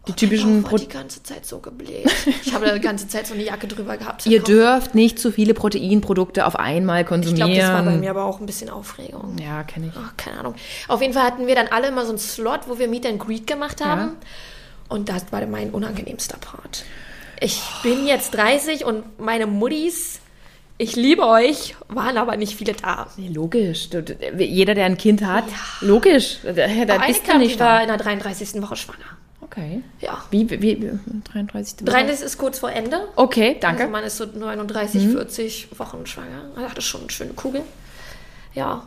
A: Die typischen
B: gibt. Oh, war
A: Pro
B: die ganze Zeit so gebläht. Ich habe da die ganze Zeit so eine Jacke drüber gehabt. *laughs*
A: Ihr dürft nicht zu viele Proteinprodukte auf einmal
B: Ich
A: konsumieren.
B: glaube, das war bei mir aber auch ein bisschen Aufregung.
A: Ja, kenne ich.
B: Ach, keine Ahnung. Auf jeden Fall hatten wir dann alle immer so einen Slot, wo wir Meet and Greet gemacht haben. Und das war mein unangenehmster Part. Ich bin jetzt 30 und meine Muttis, ich liebe euch, waren aber nicht viele da.
A: Nee, logisch. Jeder, der ein Kind hat,
B: Ja.
A: logisch. Da, da
B: Aber
A: bist du nicht
B: war
A: da.
B: in der 33. Woche schwanger.
A: Okay.
B: Ja.
A: Wie, wie, wie 33.
B: 33 ist kurz vor Ende.
A: Okay, danke.
B: Also man ist so 39, 40 Wochen schwanger. Also hatte schon eine schöne Kugel. Ja.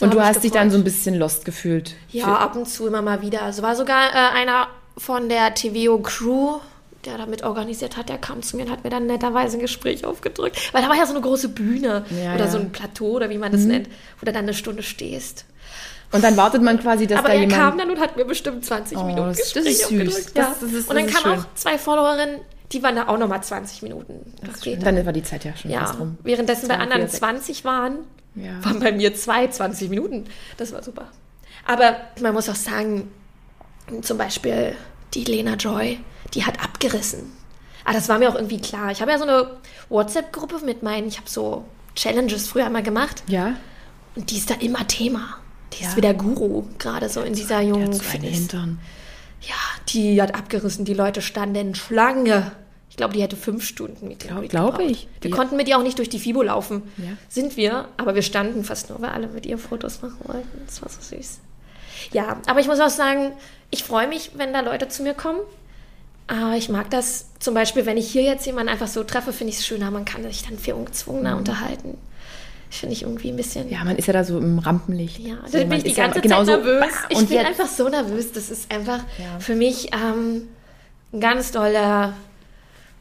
A: Und du hast dich dann
B: gefreut.
A: so ein bisschen lost gefühlt.
B: Ja, ab und zu immer mal wieder. Also war sogar äh, einer von der TVO Crew, der damit organisiert hat, der kam zu mir und hat mir dann netterweise ein Gespräch aufgedrückt. Weil da war ja so eine große Bühne
A: Ja,
B: oder
A: ja.
B: so ein Plateau oder wie man das nennt, wo du dann eine Stunde stehst.
A: Und dann wartet man quasi, dass
B: Aber
A: da
B: er
A: jemand...
B: kam dann und hat mir bestimmt 20
A: Oh,
B: Minuten
A: das- das
B: Gespräch
A: ist süß.
B: aufgedrückt.
A: Das-
B: Ja.
A: das ist-
B: und dann kamen auch zwei Followerinnen, die waren da auch nochmal 20 Minuten
A: dann war die Zeit ja schon fast
B: Ja,
A: rum.
B: währenddessen bei anderen
A: vier, sechs.
B: 20 waren,
A: Ja.
B: waren bei mir zwei 20 Minuten. Das war super. Aber man muss auch sagen, zum Beispiel die Lena Joy, die hat abgerissen. Aber das war mir auch irgendwie klar. Ich habe ja so eine WhatsApp-Gruppe mit meinen, ich habe so Challenges früher einmal gemacht
A: Ja?
B: und die ist da immer Thema. Die
A: Ja.
B: ist wie der Guru, gerade so in dieser jungen
A: Ja, so eine
B: Fitness.
A: Hintern.
B: Ja, die hat abgerissen. Die Leute standen Schlange. Ich glaube, die hätte fünf Stunden mit
A: Glaub-
B: dem
A: glaub ich.
B: Wir
A: Die-
B: konnten mit ihr auch nicht durch die FIBO laufen.
A: Ja.
B: Sind wir, aber wir standen fast nur, weil alle mit ihr Fotos machen wollten. Das war so süß. Ja, aber ich muss auch sagen, ich freue mich, wenn da Leute zu mir kommen. Aber ich mag das zum Beispiel, wenn ich hier jetzt jemanden einfach so treffe, finde ich es schöner. Man kann sich dann viel ungezwungener unterhalten. Ich finde ich irgendwie ein bisschen.
A: Ja, man ist ja da so im Rampenlicht.
B: Ja,
A: so,
B: bin ich die
A: ist ja
B: ganze Zeit nervös. *laughs* Ich
A: und
B: bin
A: jetzt-
B: einfach so nervös. Das ist einfach
A: Ja.
B: für mich ähm, ein ganz doller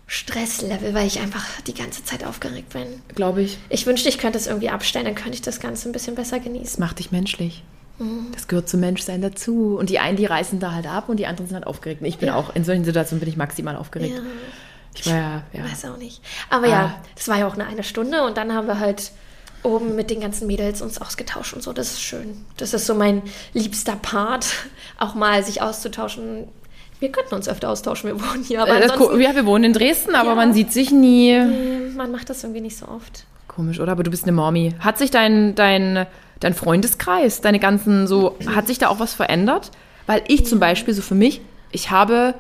B: Stresslevel, weil ich einfach die ganze Zeit aufgeregt bin.
A: glaube ich,
B: Ich wünschte, ich könnte es irgendwie abstellen, dann könnte ich das Ganze ein bisschen besser
A: das
B: genießen.
A: macht dich menschlich.
B: Mhm.
A: Das gehört zum Menschsein dazu. Und die einen, die reißen da halt ab und die anderen sind halt aufgeregt. Ich bin
B: Ja.
A: auch, in solchen Situationen bin ich maximal aufgeregt.
B: Ja,
A: Ich war ja, ja.
B: weiß auch nicht. Aber
A: Ah.
B: ja, das war ja auch eine eine Stunde und dann haben wir halt oben mit den ganzen Mädels uns ausgetauscht und so. Das ist schön. Das ist so mein liebster Part, *laughs* auch mal sich auszutauschen. Wir könnten uns öfter austauschen, wir wohnen hier, aber
A: Äh, ja, wir wohnen in Dresden, aber
B: Ja.
A: man sieht sich nie.
B: Man macht das irgendwie nicht so oft.
A: Komisch, oder? Aber du bist eine Mommy. Hat sich dein, dein, dein Freundeskreis, deine ganzen so, hat sich da auch was verändert? Weil ich zum Beispiel, so für mich, ich habe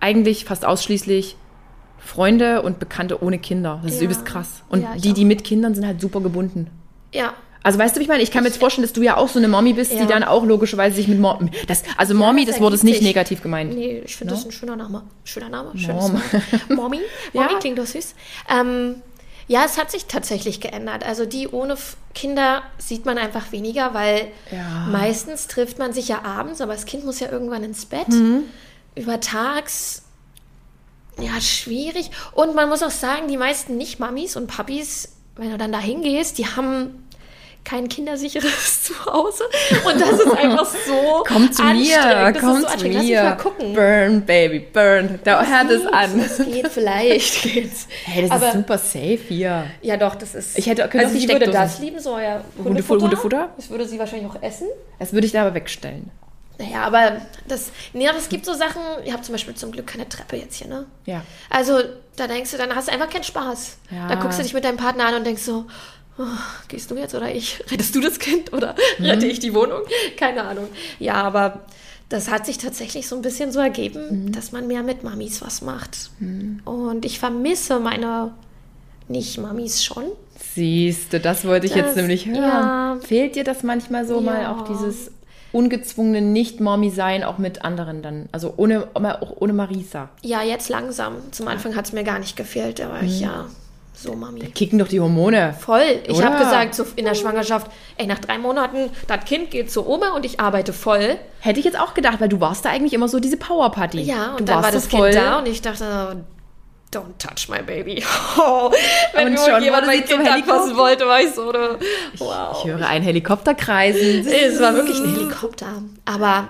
A: eigentlich fast ausschließlich Freunde und Bekannte ohne Kinder. Das ist
B: Ja.
A: übelst krass. Und
B: Ja,
A: die, die mit Kindern sind halt super gebunden.
B: Ja,
A: Also weißt du, wie ich meine? Ich kann mir jetzt vorstellen, dass du ja auch so eine Mommy bist,
B: Ja.
A: die dann auch logischerweise sich mit Mom das Also Mommy,
B: das
A: das Wort ist nicht negativ gemeint.
B: Nee, ich finde
A: No?
B: das ein schöner Name. Schöner Name, schönes
A: Mom.
B: Mommy. *laughs* Mommy
A: Ja.
B: klingt doch süß. Ähm, ja, es hat sich tatsächlich geändert. Also die ohne Kinder sieht man einfach weniger, weil
A: Ja.
B: meistens trifft man sich ja abends, aber das Kind muss ja irgendwann ins Bett.
A: Mhm.
B: Übertags, ja, schwierig. Und man muss auch sagen, die meisten Nicht-Mamis und Papis, wenn du dann da hingehst, die haben kein kindersicheres *laughs* Zuhause. Und das ist einfach so
A: Komm zu mir,
B: anstrengend. Das
A: komm
B: ist so
A: zu mir. Burn, Baby, burn. Da hört es an.
B: Es geht, vielleicht *laughs* geht's.
A: Hey, das
B: Aber,
A: ist super safe hier.
B: Ja, doch, das ist.
A: Ich hätte- könnte
B: also ich würde das lieben, so euer
A: Hundefu-
B: Hundefutter.
A: Hundefutter?
B: Das würde sie wahrscheinlich auch essen.
A: Das würde ich da aber wegstellen.
B: Naja, aber das, nee, aber es gibt so Sachen, ihr habt zum Beispiel zum Glück keine Treppe jetzt hier, ne?
A: Ja.
B: Also, da denkst du, dann hast du einfach keinen Spaß.
A: Ja.
B: Da guckst du dich mit deinem Partner an und denkst so, oh, gehst du jetzt oder ich? *laughs* Rettest du das Kind oder rette
A: Mhm.
B: ich die Wohnung? Keine Ahnung. Ja, aber das hat sich tatsächlich so ein bisschen so ergeben,
A: Mhm.
B: dass man mehr mit Mamis was macht. Und ich vermisse meine Nicht-Mamis schon.
A: Siehst du, das wollte ich
B: Das-
A: jetzt nämlich hören.
B: ja.
A: Fehlt dir das manchmal so mal
B: Ja.
A: auch dieses ungezwungene Nicht-Mommy-Sein auch mit anderen dann? Also ohne, auch ohne Marisa.
B: Ja, jetzt langsam. Zum Anfang hat es mir gar nicht gefehlt, war
A: Mhm.
B: ich ja so Mami.
A: Kicken doch die Hormone.
B: Voll. Ich habe gesagt, so in der Schwangerschaft, ey, nach drei Monaten, das Kind geht zur Oma und ich arbeite voll.
A: Hätte ich jetzt auch gedacht, weil du warst da eigentlich immer so diese Power-Party.
B: Ja, und
A: du
B: dann war das
A: voll.
B: Kind da und ich dachte, don't touch my baby. *laughs* Oh, wenn
A: Und schon
B: jemand mein
A: zum
B: Kind anfassen wollte, war ich so, oder? Wow.
A: Ich höre einen Helikopter kreisen.
B: Es war wirklich ein Helikopter. Aber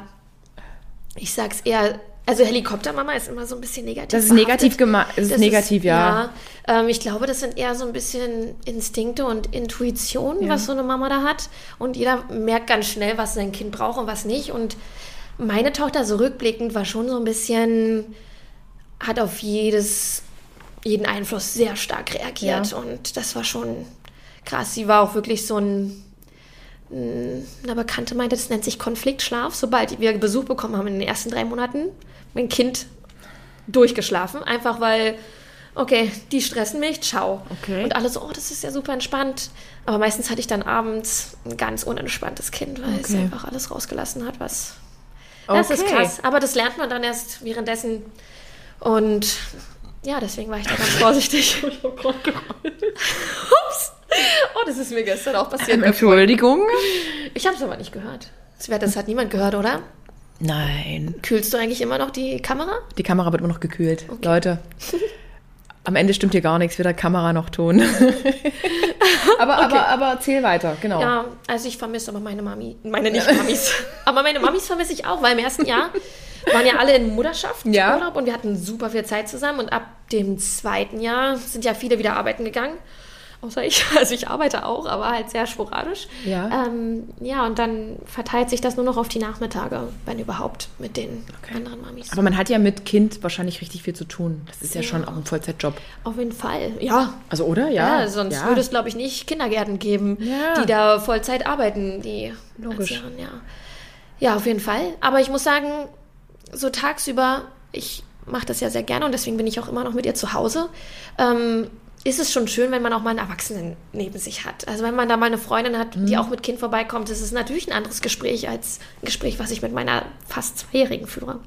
B: ich sag's eher, also Helikoptermama ist immer so ein bisschen negativ.
A: Das ist negativ gemacht. Das ist
B: Das
A: negativ, ja.
B: ja ähm, ich glaube, das sind eher so ein bisschen Instinkte und Intuition, was so eine Mama da hat. Und jeder merkt ganz schnell, was sein Kind braucht und was nicht. Und meine Tochter, so rückblickend, war schon so ein bisschen, hat auf jedes, jeden Einfluss sehr stark reagiert.
A: Ja.
B: Und das war schon krass. Sie war auch wirklich so ein eine Bekannte meinte, das nennt sich Konfliktschlaf. Sobald wir Besuch bekommen haben in den ersten drei Monaten, mein Kind durchgeschlafen. Einfach weil, okay, die stressen mich, ciao.
A: Okay.
B: Und alle so, oh, das ist ja super entspannt. Aber meistens hatte ich dann abends ein ganz unentspanntes Kind, weil es
A: Okay.
B: einfach alles rausgelassen hat, was. Das ist
A: Okay.
B: krass. Aber das lernt man dann erst währenddessen. Und ja, deswegen war ich da ganz *laughs* vorsichtig. *laughs* Ups. Oh, das ist mir gestern auch passiert.
A: Entschuldigung.
B: Ich habe es aber nicht gehört. Das hat niemand gehört, oder?
A: Nein.
B: Kühlst du eigentlich immer noch die Kamera?
A: Die Kamera wird immer noch gekühlt. Leute. *laughs* Am Ende stimmt hier gar nichts, weder Kamera noch Ton. *laughs* aber, aber, aber erzähl weiter, genau.
B: Ja, also ich vermisse aber meine Mami, meine nicht Mamis, *laughs* aber meine Mamis vermisse ich auch, weil im ersten Jahr waren ja alle in Mutterschaft
A: Ja.
B: Urlaub und wir hatten super viel Zeit zusammen und ab dem zweiten Jahr sind ja viele wieder arbeiten gegangen. Außer ich, *laughs* also ich arbeite auch, aber halt sehr sporadisch.
A: Ja.
B: Ähm, ja, und dann verteilt sich das nur noch auf die Nachmittage, wenn überhaupt, mit den
A: Okay.
B: anderen Mamis.
A: Aber man hat ja mit Kind wahrscheinlich richtig viel zu tun. Das ist ja, schon auch ein Vollzeitjob.
B: Auf jeden Fall, ja.
A: Also, oder? Ja.
B: Ja, sonst
A: ja.
B: würde es, glaube ich, nicht Kindergärten geben,
A: Ja.
B: die da Vollzeit arbeiten, die
A: Logisch.
B: Erzieherin, ja. Ja, auf jeden Fall. Aber ich muss sagen, so tagsüber, ich mache das ja sehr gerne und deswegen bin ich auch immer noch mit ihr zu Hause. Ähm, ist es schon schön, wenn man auch mal einen Erwachsenen neben sich hat. Also wenn man da mal eine Freundin hat, die
A: Mhm.
B: auch mit Kind vorbeikommt, ist es natürlich ein anderes Gespräch als ein Gespräch, was ich mit meiner fast Zweijährigen führe.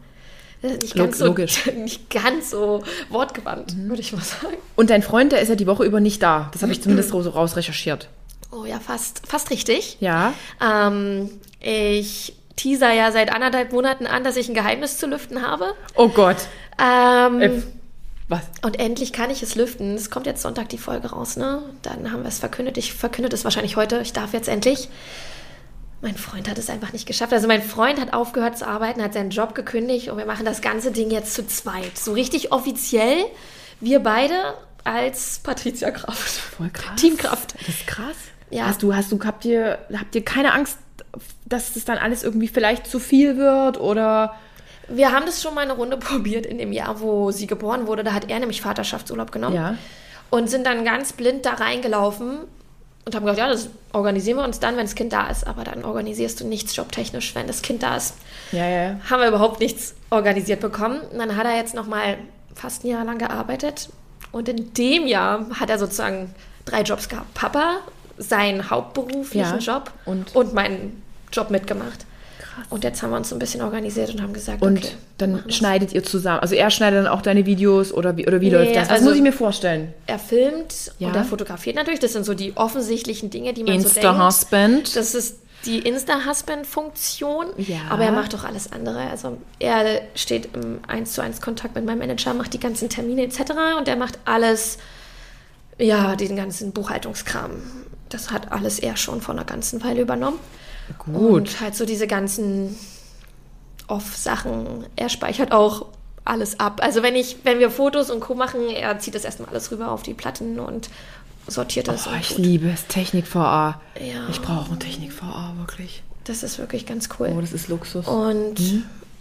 B: Das ist Nicht ganz, so, *laughs* nicht ganz so wortgewandt,
A: Mhm.
B: würde ich mal sagen.
A: Und dein Freund, der ist ja die Woche über nicht da. Das habe ich zumindest *clears throat* so raus recherchiert.
B: Oh ja, fast, fast richtig.
A: Ja.
B: Ähm, ich teaser ja seit anderthalb Monaten an, dass ich ein Geheimnis zu lüften habe.
A: Oh Gott.
B: Ähm,
A: Äh, was?
B: und endlich kann ich es lüften. Es kommt jetzt Sonntag die Folge raus, ne? Dann haben wir es verkündet. Ich verkünde es wahrscheinlich heute. Ich darf jetzt endlich. Mein Freund hat es einfach nicht geschafft. Also mein Freund hat aufgehört zu arbeiten, hat seinen Job gekündigt und wir machen das ganze Ding jetzt zu zweit. So richtig offiziell. Wir beide als Patricia Kraft.
A: Voll krass.
B: Teamkraft.
A: Das ist krass.
B: Ja.
A: Hast du, hast du, habt ihr, habt ihr keine Angst, dass das dann alles irgendwie vielleicht zu viel wird oder?
B: Wir haben das schon mal eine Runde *laughs* probiert in dem Jahr, wo sie geboren wurde. Da hat er nämlich Vaterschaftsurlaub genommen.
A: Ja.
B: Und sind dann ganz blind da reingelaufen und haben gesagt, ja, das organisieren wir uns dann, wenn das Kind da ist. Aber dann organisierst du nichts jobtechnisch, wenn das Kind da ist.
A: Ja, ja, ja.
B: Haben wir überhaupt nichts organisiert bekommen. Und dann hat er jetzt noch mal fast ein Jahr lang gearbeitet. Und in dem Jahr hat er sozusagen drei Jobs gehabt. Papa, seinen hauptberuflichen
A: Ja.
B: Job
A: Und?
B: und meinen Job mitgemacht. Und jetzt haben wir uns so ein bisschen organisiert und haben gesagt,
A: Und
B: okay,
A: dann
B: das.
A: schneidet ihr zusammen. Also er schneidet dann auch deine Videos oder wie, oder wie
B: Nee,
A: läuft das? Was
B: also-
A: muss ich mir vorstellen?
B: Er filmt
A: Ja.
B: und er fotografiert natürlich. Das sind so die offensichtlichen Dinge, die man so denkt.
A: Insta-Husband.
B: Das ist die Insta-Husband-Funktion.
A: Ja.
B: Aber er macht doch alles andere. Also er steht im 1 zu 1 Kontakt mit meinem Manager, macht die ganzen Termine etc. Und er macht alles, ja, den ganzen Buchhaltungskram. Das hat alles er schon vor einer ganzen Weile übernommen.
A: Gut.
B: Und halt so diese ganzen Off-Sachen. Er speichert auch alles ab. Also wenn ich, wenn wir Fotos und Co. machen, er zieht das erstmal alles rüber auf die Platten und sortiert das.
A: Oh, ich
B: tut.
A: liebe es. Technik VA.
B: Ja.
A: Ich brauche eine Technik VA, wirklich.
B: Das ist wirklich ganz cool.
A: Oh, das ist Luxus.
B: Und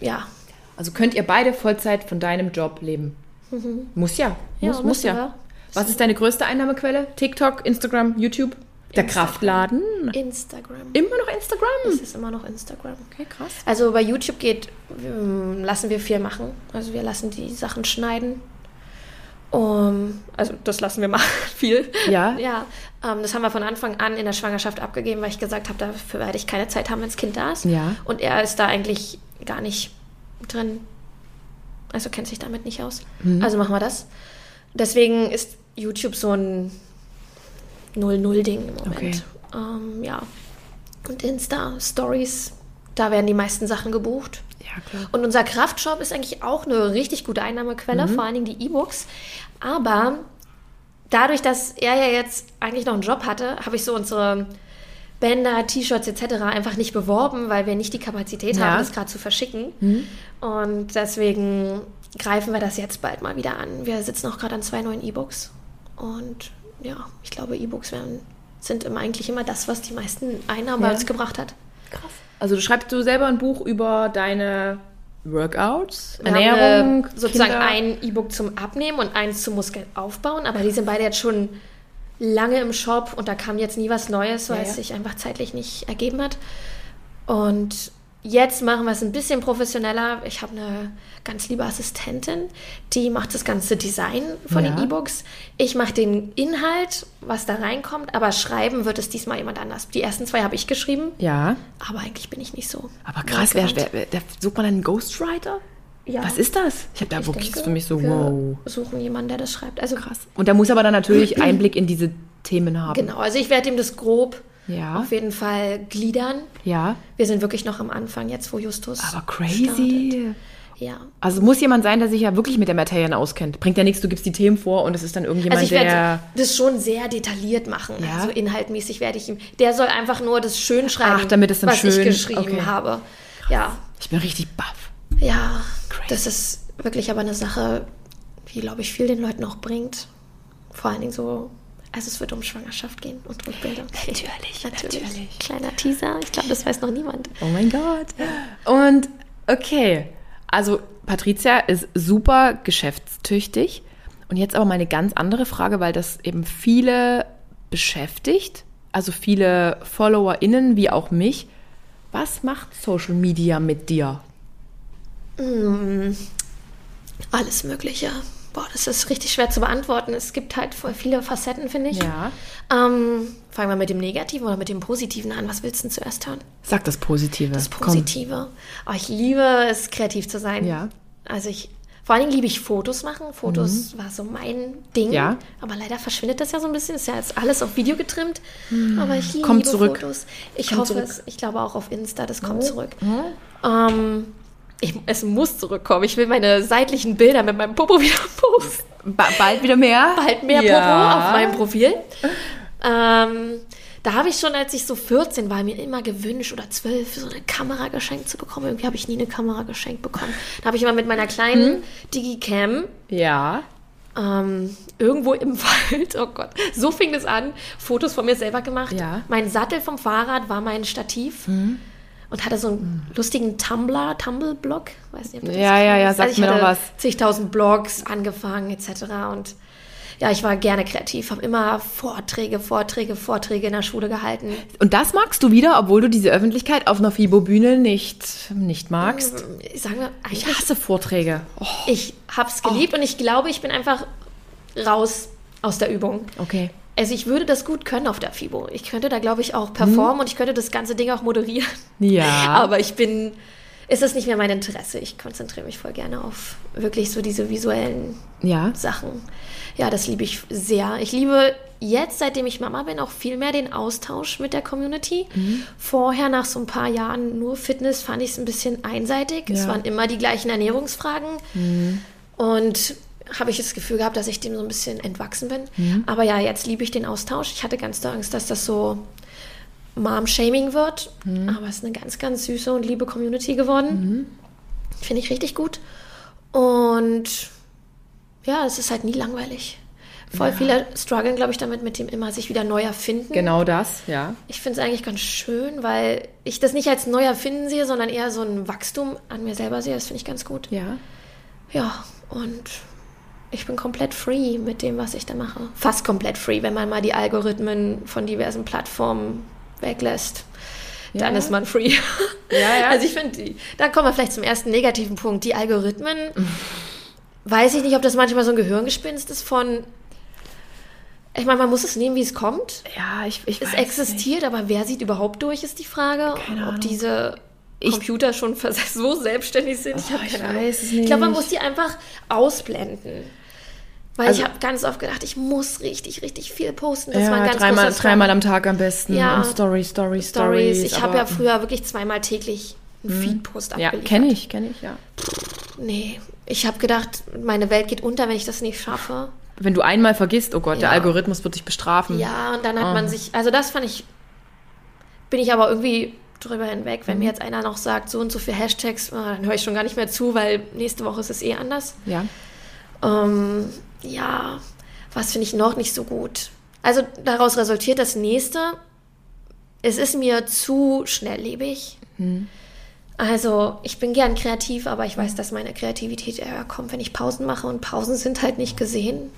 B: ja,
A: Also könnt ihr beide Vollzeit von deinem Job leben? Muss ja.
B: Mhm. Ja,
A: Muss, muss ja. Was ist deine größte Einnahmequelle? TikTok, Instagram, YouTube? Der
B: Instagram.
A: Kraftladen?
B: Instagram.
A: Immer noch Instagram?
B: Es ist immer noch Instagram.
A: Okay, krass.
B: Also bei YouTube geht, ähm, lassen wir viel machen. Also wir lassen die Sachen schneiden. Um, also das lassen wir machen, *laughs* viel.
A: Ja.
B: Ja, ähm, das haben wir von Anfang an in der Schwangerschaft abgegeben, weil ich gesagt habe, dafür werde ich keine Zeit haben, wenn das Kind da ist.
A: Ja.
B: Und er ist da eigentlich gar nicht drin. Also kennt sich damit nicht aus.
A: Mhm.
B: Also machen wir das. Deswegen ist YouTube so ein 0-0-Ding im Moment.
A: Okay.
B: Ähm, ja. Und Insta, Stories, da werden die meisten Sachen gebucht.
A: Ja, klar.
B: Und unser Kraftshop ist eigentlich auch eine richtig gute Einnahmequelle,
A: Mhm.
B: vor allen Dingen die E-Books. Aber dadurch, dass er ja jetzt eigentlich noch einen Job hatte, habe ich so unsere Bänder, T-Shirts etc. einfach nicht beworben, weil wir nicht die Kapazität
A: Ja. Mhm.
B: haben, das gerade zu verschicken. Und deswegen greifen wir das jetzt bald mal wieder an. Wir sitzen auch gerade an zwei neuen E-Books. Und ja, ich glaube, E-Books sind immer eigentlich immer das, was die meisten Einnahmen bei
A: Ja.
B: uns gebracht hat.
A: Krass. Also du schreibst du selber ein Buch über deine Workouts,
B: Wir
A: Ernährung,
B: äh, sozusagen
A: Kinder.
B: ein E-Book zum Abnehmen und eins zum Muskelaufbauen, aber die sind beide jetzt schon lange im Shop und da kam jetzt nie was Neues, weil
A: Ja,
B: es
A: ja.
B: sich einfach zeitlich nicht ergeben hat. Und jetzt machen wir es ein bisschen professioneller. Ich habe eine ganz liebe Assistentin, die macht das ganze Design von
A: Ja.
B: den E-Books. Ich mache den Inhalt, was da reinkommt, aber schreiben wird es diesmal jemand anders. Die ersten zwei habe ich geschrieben,
A: Ja,
B: aber eigentlich bin ich nicht so.
A: aber krass, wer, wer, wer, sucht man einen Ghostwriter?
B: Ja.
A: Was ist das? Ich habe da
B: Ich
A: wirklich für mich so, wow.
B: suchen jemanden, der das schreibt. Also
A: Krass. Und der muss aber dann natürlich *clears throat* Einblick in diese Themen haben.
B: Genau, also ich werde ihm das grob
A: Ja.
B: auf jeden Fall gliedern.
A: Ja,
B: Wir sind wirklich noch am Anfang jetzt, wo Justus
A: aber crazy.
B: startet. Ja.
A: Also muss jemand sein, der sich ja wirklich mit der Materie auskennt. Bringt ja nichts, du gibst die Themen vor und es ist dann irgendjemand,
B: Also ich
A: der.
B: werde das schon sehr detailliert machen.
A: Ja?
B: Also inhaltmäßig werde ich ihm. Der soll einfach nur das schön schreiben,
A: Ach, damit es dann
B: was
A: schön-
B: ich geschrieben
A: okay.
B: habe. Ja,
A: Ich bin richtig baff.
B: ja.
A: Crazy.
B: Das ist wirklich aber eine Sache, die, glaube ich, viel den Leuten auch bringt. Vor allen Dingen so. Also es wird um Schwangerschaft gehen und Rückbildung.
A: Natürlich,
B: natürlich.
A: natürlich.
B: Kleiner Teaser. Ich glaube, das weiß noch niemand.
A: Oh mein Gott. Und okay, also Patricia ist super geschäftstüchtig. Und jetzt aber mal eine ganz andere Frage, weil das eben viele beschäftigt, also viele FollowerInnen wie auch mich. Was macht Social Media mit dir?
B: Alles Mögliche. Boah, das ist richtig schwer zu beantworten. Es gibt halt voll viele Facetten, finde ich.
A: Ja.
B: Ähm, fangen wir mit dem Negativen oder mit dem Positiven an. Was willst du denn zuerst hören?
A: Sag das Positive.
B: Das Positive. Oh, ich liebe es, kreativ zu sein.
A: Ja.
B: Also ich, vor allen Dingen liebe ich Fotos machen. Fotos war so mein Ding.
A: Mhm. Ja.
B: Aber leider verschwindet das ja so ein bisschen. Ist ja jetzt alles auf Video getrimmt. Aber ich liebe
A: Kommt zurück.
B: Fotos. Ich
A: Kommt
B: hoffe
A: zurück.
B: es. Ich glaube auch auf Insta, das kommt zurück. Ähm, ich, es muss zurückkommen. Ich will meine seitlichen Bilder mit meinem Popo wieder posten
A: Ba bald wieder mehr?
B: bald mehr
A: ja.
B: Popo auf meinem Profil. Ähm, da habe ich schon, als ich so 14 war, mir immer gewünscht oder 12 so eine Kamera geschenkt zu bekommen. Irgendwie habe ich nie eine Kamera geschenkt bekommen. Da habe ich immer mit meiner kleinen
A: Hm?
B: Digicam
A: Ja.
B: ähm, irgendwo im *laughs* Wald, oh Gott, so fing es an, Fotos von mir selber gemacht.
A: Ja. Hm?
B: Mein Sattel vom Fahrrad war mein Stativ. Und hatte so einen lustigen Tumblr, Tumblr-Blog. Weiß nicht, ob das
A: Ja, ja, ja, sagt
B: ich
A: mir noch
B: hatte
A: was.
B: zigtausend Blogs angefangen, etc. Und ja, ich war gerne kreativ, habe immer Vorträge, Vorträge, Vorträge in der Schule gehalten.
A: Und das magst du wieder, obwohl du diese Öffentlichkeit auf einer FIBO-Bühne nicht, nicht magst?
B: Ich sage
A: Ich hasse Vorträge. Oh,
B: ich habe es geliebt und ich glaube, ich bin einfach raus aus der Übung.
A: okay.
B: Also ich würde das gut können auf der FIBO. Ich könnte da, glaube ich, auch performen und ich könnte das ganze Ding auch moderieren.
A: Ja. *laughs*
B: Aber ich bin, ist das nicht mehr mein Interesse. Ich konzentriere mich voll gerne auf wirklich so diese visuellen
A: Ja.
B: Sachen. Ja, das liebe ich sehr. Ich liebe jetzt, seitdem ich Mama bin, auch viel mehr den Austausch mit der Community.
A: Mhm.
B: Vorher, nach so ein paar Jahren nur Fitness, fand ich es ein bisschen einseitig. Es
A: Ja. Mhm.
B: waren immer die gleichen Ernährungsfragen. Und habe ich das Gefühl gehabt, dass ich dem so ein bisschen entwachsen bin.
A: Mhm.
B: Aber ja, jetzt liebe ich den Austausch. Ich hatte ganz doll Angst, dass das so Mom-Shaming wird.
A: Mhm.
B: Aber es ist eine ganz, ganz süße und liebe Community geworden. Finde ich richtig gut. Und ja, es ist halt nie langweilig. Voll viele strugglen, glaube ich, damit, mit dem immer sich wieder neu erfinden.
A: Genau das, ja.
B: Ich finde es eigentlich ganz schön, weil ich das nicht als neu erfinden sehe, sondern eher so ein Wachstum an mir selber sehe. Das finde ich ganz gut.
A: Ja.
B: Ja, und ich bin komplett free mit dem, was ich da mache. Fast komplett free, wenn man mal die Algorithmen von diversen Plattformen weglässt. Dann
A: Ja.
B: ist man free.
A: Ja, ja. *laughs*
B: Also ich finde, da kommen wir vielleicht zum ersten negativen Punkt. Die Algorithmen, *laughs* weiß ich nicht, ob das manchmal so ein Gehirngespinst ist von, ich meine, man muss es nehmen, wie es kommt.
A: Ja, ich, ich
B: Es
A: weiß
B: existiert, aber wer sieht überhaupt durch, ist die Frage.
A: Keine
B: ob
A: Ahnung.
B: diese
A: Ich-
B: Computer schon vers- *laughs* so selbstständig sind. ich
A: Oh, ich
B: Ahnung.
A: weiß es
B: Ich glaube, man
A: nicht.
B: muss die einfach ausblenden. Weil
A: Also-
B: ich habe ganz oft gedacht, ich muss richtig, richtig viel posten. Das
A: nicht.
B: war ein
A: Ja,
B: ganz
A: dreimal, dreimal am Tag am besten.
B: Ja.
A: Und Story, Story,
B: Stories.
A: Stories.
B: Ich habe
A: Mhm.
B: ja früher wirklich zweimal täglich einen Feedpost
A: Ja,
B: abgeliefert.
A: kenne ich, kenne ich, ja.
B: Nee, ich habe gedacht, meine Welt geht unter, wenn ich das nicht schaffe.
A: Wenn du einmal vergisst, oh Gott, der
B: Ja.
A: Algorithmus wird dich bestrafen.
B: Ja, und dann hat
A: Ah.
B: man sich, also das fand ich, bin ich aber irgendwie drüber hinweg.
A: Mhm.
B: Wenn mir jetzt einer noch sagt, so und so viele Hashtags, ah, dann höre ich schon gar nicht mehr zu, weil nächste Woche ist es eh anders.
A: Ja.
B: Ähm, ja, was finde ich noch nicht so gut? Also daraus resultiert das nächste, es ist mir zu schnelllebig. Also ich bin gern kreativ, aber ich weiß, dass meine Kreativität eher kommt, wenn ich Pausen mache und Pausen sind halt nicht gesehen.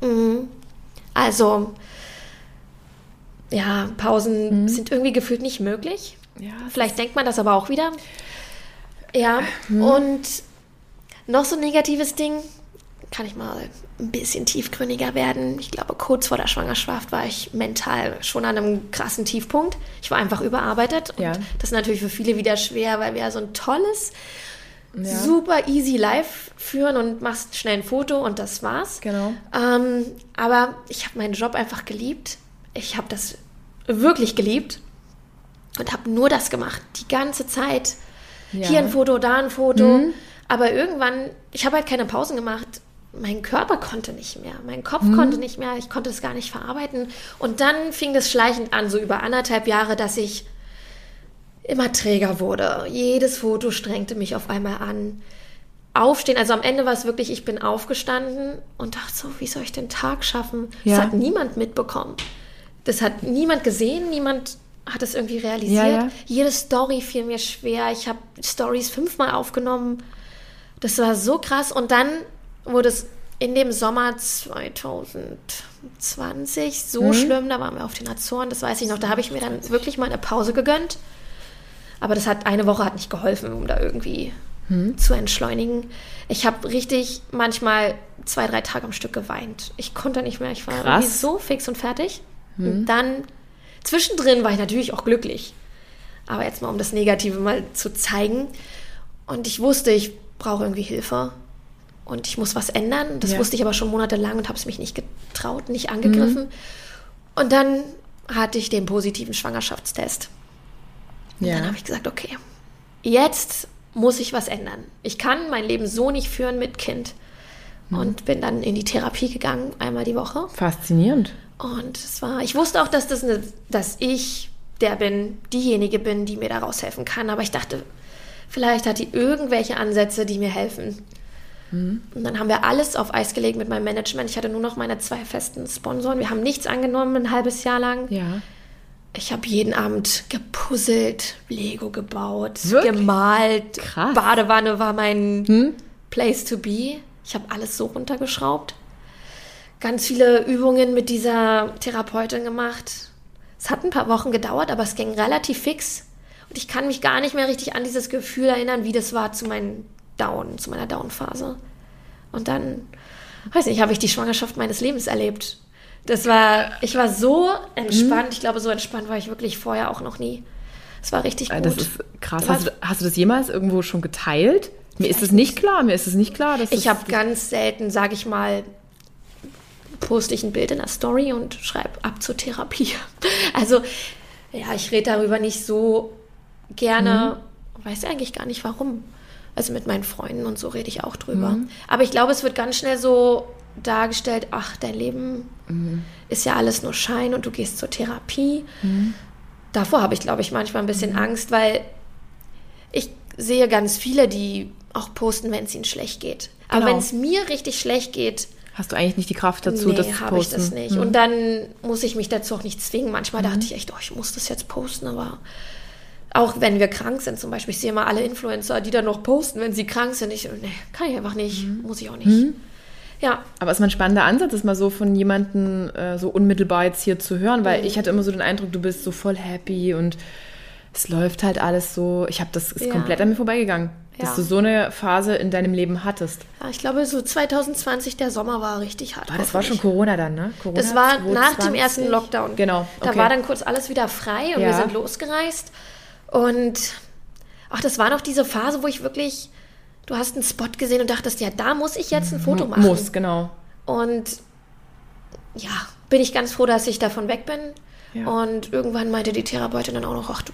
B: Mhm. Also ja, Pausen sind irgendwie gefühlt nicht möglich.
A: Ja,
B: Vielleicht denkt man das aber auch wieder. Ja, und noch so ein negatives Ding, kann ich mal ein bisschen tiefgründiger werden. Ich glaube, kurz vor der Schwangerschaft war ich mental schon an einem krassen Tiefpunkt. Ich war einfach überarbeitet. Und
A: Ja.
B: das ist natürlich für viele wieder schwer, weil wir ja so ein tolles,
A: Ja.
B: super easy Life führen und machst schnell ein Foto und das war's.
A: Genau.
B: Ähm, aber ich habe meinen Job einfach geliebt. Ich habe das wirklich geliebt und habe nur das gemacht, die ganze Zeit.
A: Ja.
B: Hier ein Foto, da ein Foto. Aber irgendwann, ich habe halt keine Pausen gemacht. Mein Körper konnte nicht mehr, mein Kopf konnte nicht mehr, ich konnte es gar nicht verarbeiten. Und dann fing das schleichend an, so über anderthalb Jahre, dass ich immer träger wurde. Jedes Foto strengte mich auf einmal an. Aufstehen, also am Ende war es wirklich, ich bin aufgestanden und dachte so, wie soll ich den Tag schaffen?
A: Ja.
B: Das hat niemand mitbekommen. Das hat niemand gesehen, niemand hat es irgendwie realisiert.
A: Ja, ja.
B: Jede Story fiel mir schwer. Ich habe Stories fünfmal aufgenommen. Das war so krass. Und dann wurde es in dem Sommer 2020 so
A: Mhm.
B: schlimm. Da waren wir auf den Azoren, das weiß ich noch. Da habe ich mir dann wirklich mal eine Pause gegönnt. Aber das hat eine Woche hat nicht geholfen, um da irgendwie
A: Mhm.
B: zu entschleunigen. Ich habe richtig manchmal zwei, drei Tage am Stück geweint. Ich konnte nicht mehr. Ich war
A: Krass.
B: irgendwie so fix und fertig. Und dann zwischendrin war ich natürlich auch glücklich. Aber jetzt mal, um das Negative mal zu zeigen. Und ich wusste, ich brauche irgendwie Hilfe. Und ich muss was ändern. Das
A: Ja.
B: wusste ich aber schon monatelang und habe es mich nicht getraut, nicht angegriffen. Und dann hatte ich den positiven Schwangerschaftstest. Und
A: Ja.
B: dann habe ich gesagt, okay, jetzt muss ich was ändern. Ich kann mein Leben so nicht führen mit Kind. Und bin dann in die Therapie gegangen, einmal die Woche.
A: Faszinierend.
B: Und es war, ich wusste auch, dass das eine, dass ich der bin, diejenige bin, die mir da raushelfen kann. Aber ich dachte, vielleicht hat die irgendwelche Ansätze, die mir helfen. Und dann haben wir alles auf Eis gelegt mit meinem Management. Ich hatte nur noch meine zwei festen Sponsoren. Wir haben nichts angenommen, ein halbes Jahr lang.
A: Ja.
B: Ich habe jeden Abend gepuzzelt, Lego gebaut,
A: Wirklich?
B: gemalt.
A: Krass.
B: Badewanne war mein Place to be. Ich habe alles so runtergeschraubt. Ganz viele Übungen mit dieser Therapeutin gemacht. Es hat ein paar Wochen gedauert, aber es ging relativ fix. Und ich kann mich gar nicht mehr richtig an dieses Gefühl erinnern, wie das war zu meinen Down, zu meiner Down-Phase. Und dann, weiß nicht, habe ich die Schwangerschaft meines Lebens erlebt. Das war, ich war so entspannt. Ich glaube, so entspannt war ich wirklich vorher auch noch nie. Es war richtig gut.
A: Das ist krass.
B: Was-
A: Hast du, hast du das jemals irgendwo schon geteilt? Mir ist es nicht klar. Mir ist es nicht klar. Dass
B: Ich
A: das-
B: habe ganz selten, sage ich mal, poste ich ein Bild in der Story und schreibe ab zur Therapie. *laughs* Also, ja, ich rede darüber nicht so gerne. Weiß eigentlich gar nicht warum. Also mit meinen Freunden und so rede ich auch drüber. Aber ich glaube, es wird ganz schnell so dargestellt, ach, dein Leben ist ja alles nur Schein und du gehst zur Therapie. Davor habe ich, glaube ich, manchmal ein bisschen Angst, weil ich sehe ganz viele, die auch posten, wenn es ihnen schlecht geht. Aber
A: Genau.
B: wenn es mir richtig schlecht geht,
A: Hast du eigentlich nicht die Kraft dazu,
B: nee,
A: das zu
B: habe ich
A: posten?
B: das nicht.
A: Hm.
B: Und dann muss ich mich dazu auch nicht zwingen. Manchmal dachte ich echt, oh, ich muss das jetzt posten, aber auch wenn wir krank sind zum Beispiel, ich sehe mal alle Influencer, die dann noch posten, wenn sie krank sind. Ich, nee, kann ich einfach nicht,
A: Mhm.
B: muss ich auch nicht. Ja,
A: Aber es ist mal ein spannender Ansatz, das mal so von jemandem äh, so unmittelbar jetzt hier zu hören, weil ich hatte immer so den Eindruck, du bist so voll happy und es läuft halt alles so. Ich habe das ist
B: Ja.
A: komplett an mir vorbeigegangen,
B: Ja.
A: dass du so eine Phase in deinem Leben hattest.
B: ja, ich glaube, so 2020, der Sommer war richtig hart.
A: Das war schon Corona dann, ne? Corona
B: Das war nach
A: 2020.
B: dem ersten Lockdown.
A: Genau.
B: Da
A: okay.
B: war dann kurz alles wieder frei und wir sind losgereist. Und ach, das war noch diese Phase, wo ich wirklich, du hast einen Spot gesehen und dachtest, ja, da muss ich jetzt ein Foto machen.
A: Muss, genau.
B: Und ja, bin ich ganz froh, dass ich davon weg bin.
A: Ja.
B: Und irgendwann meinte die Therapeutin dann auch noch, ach du,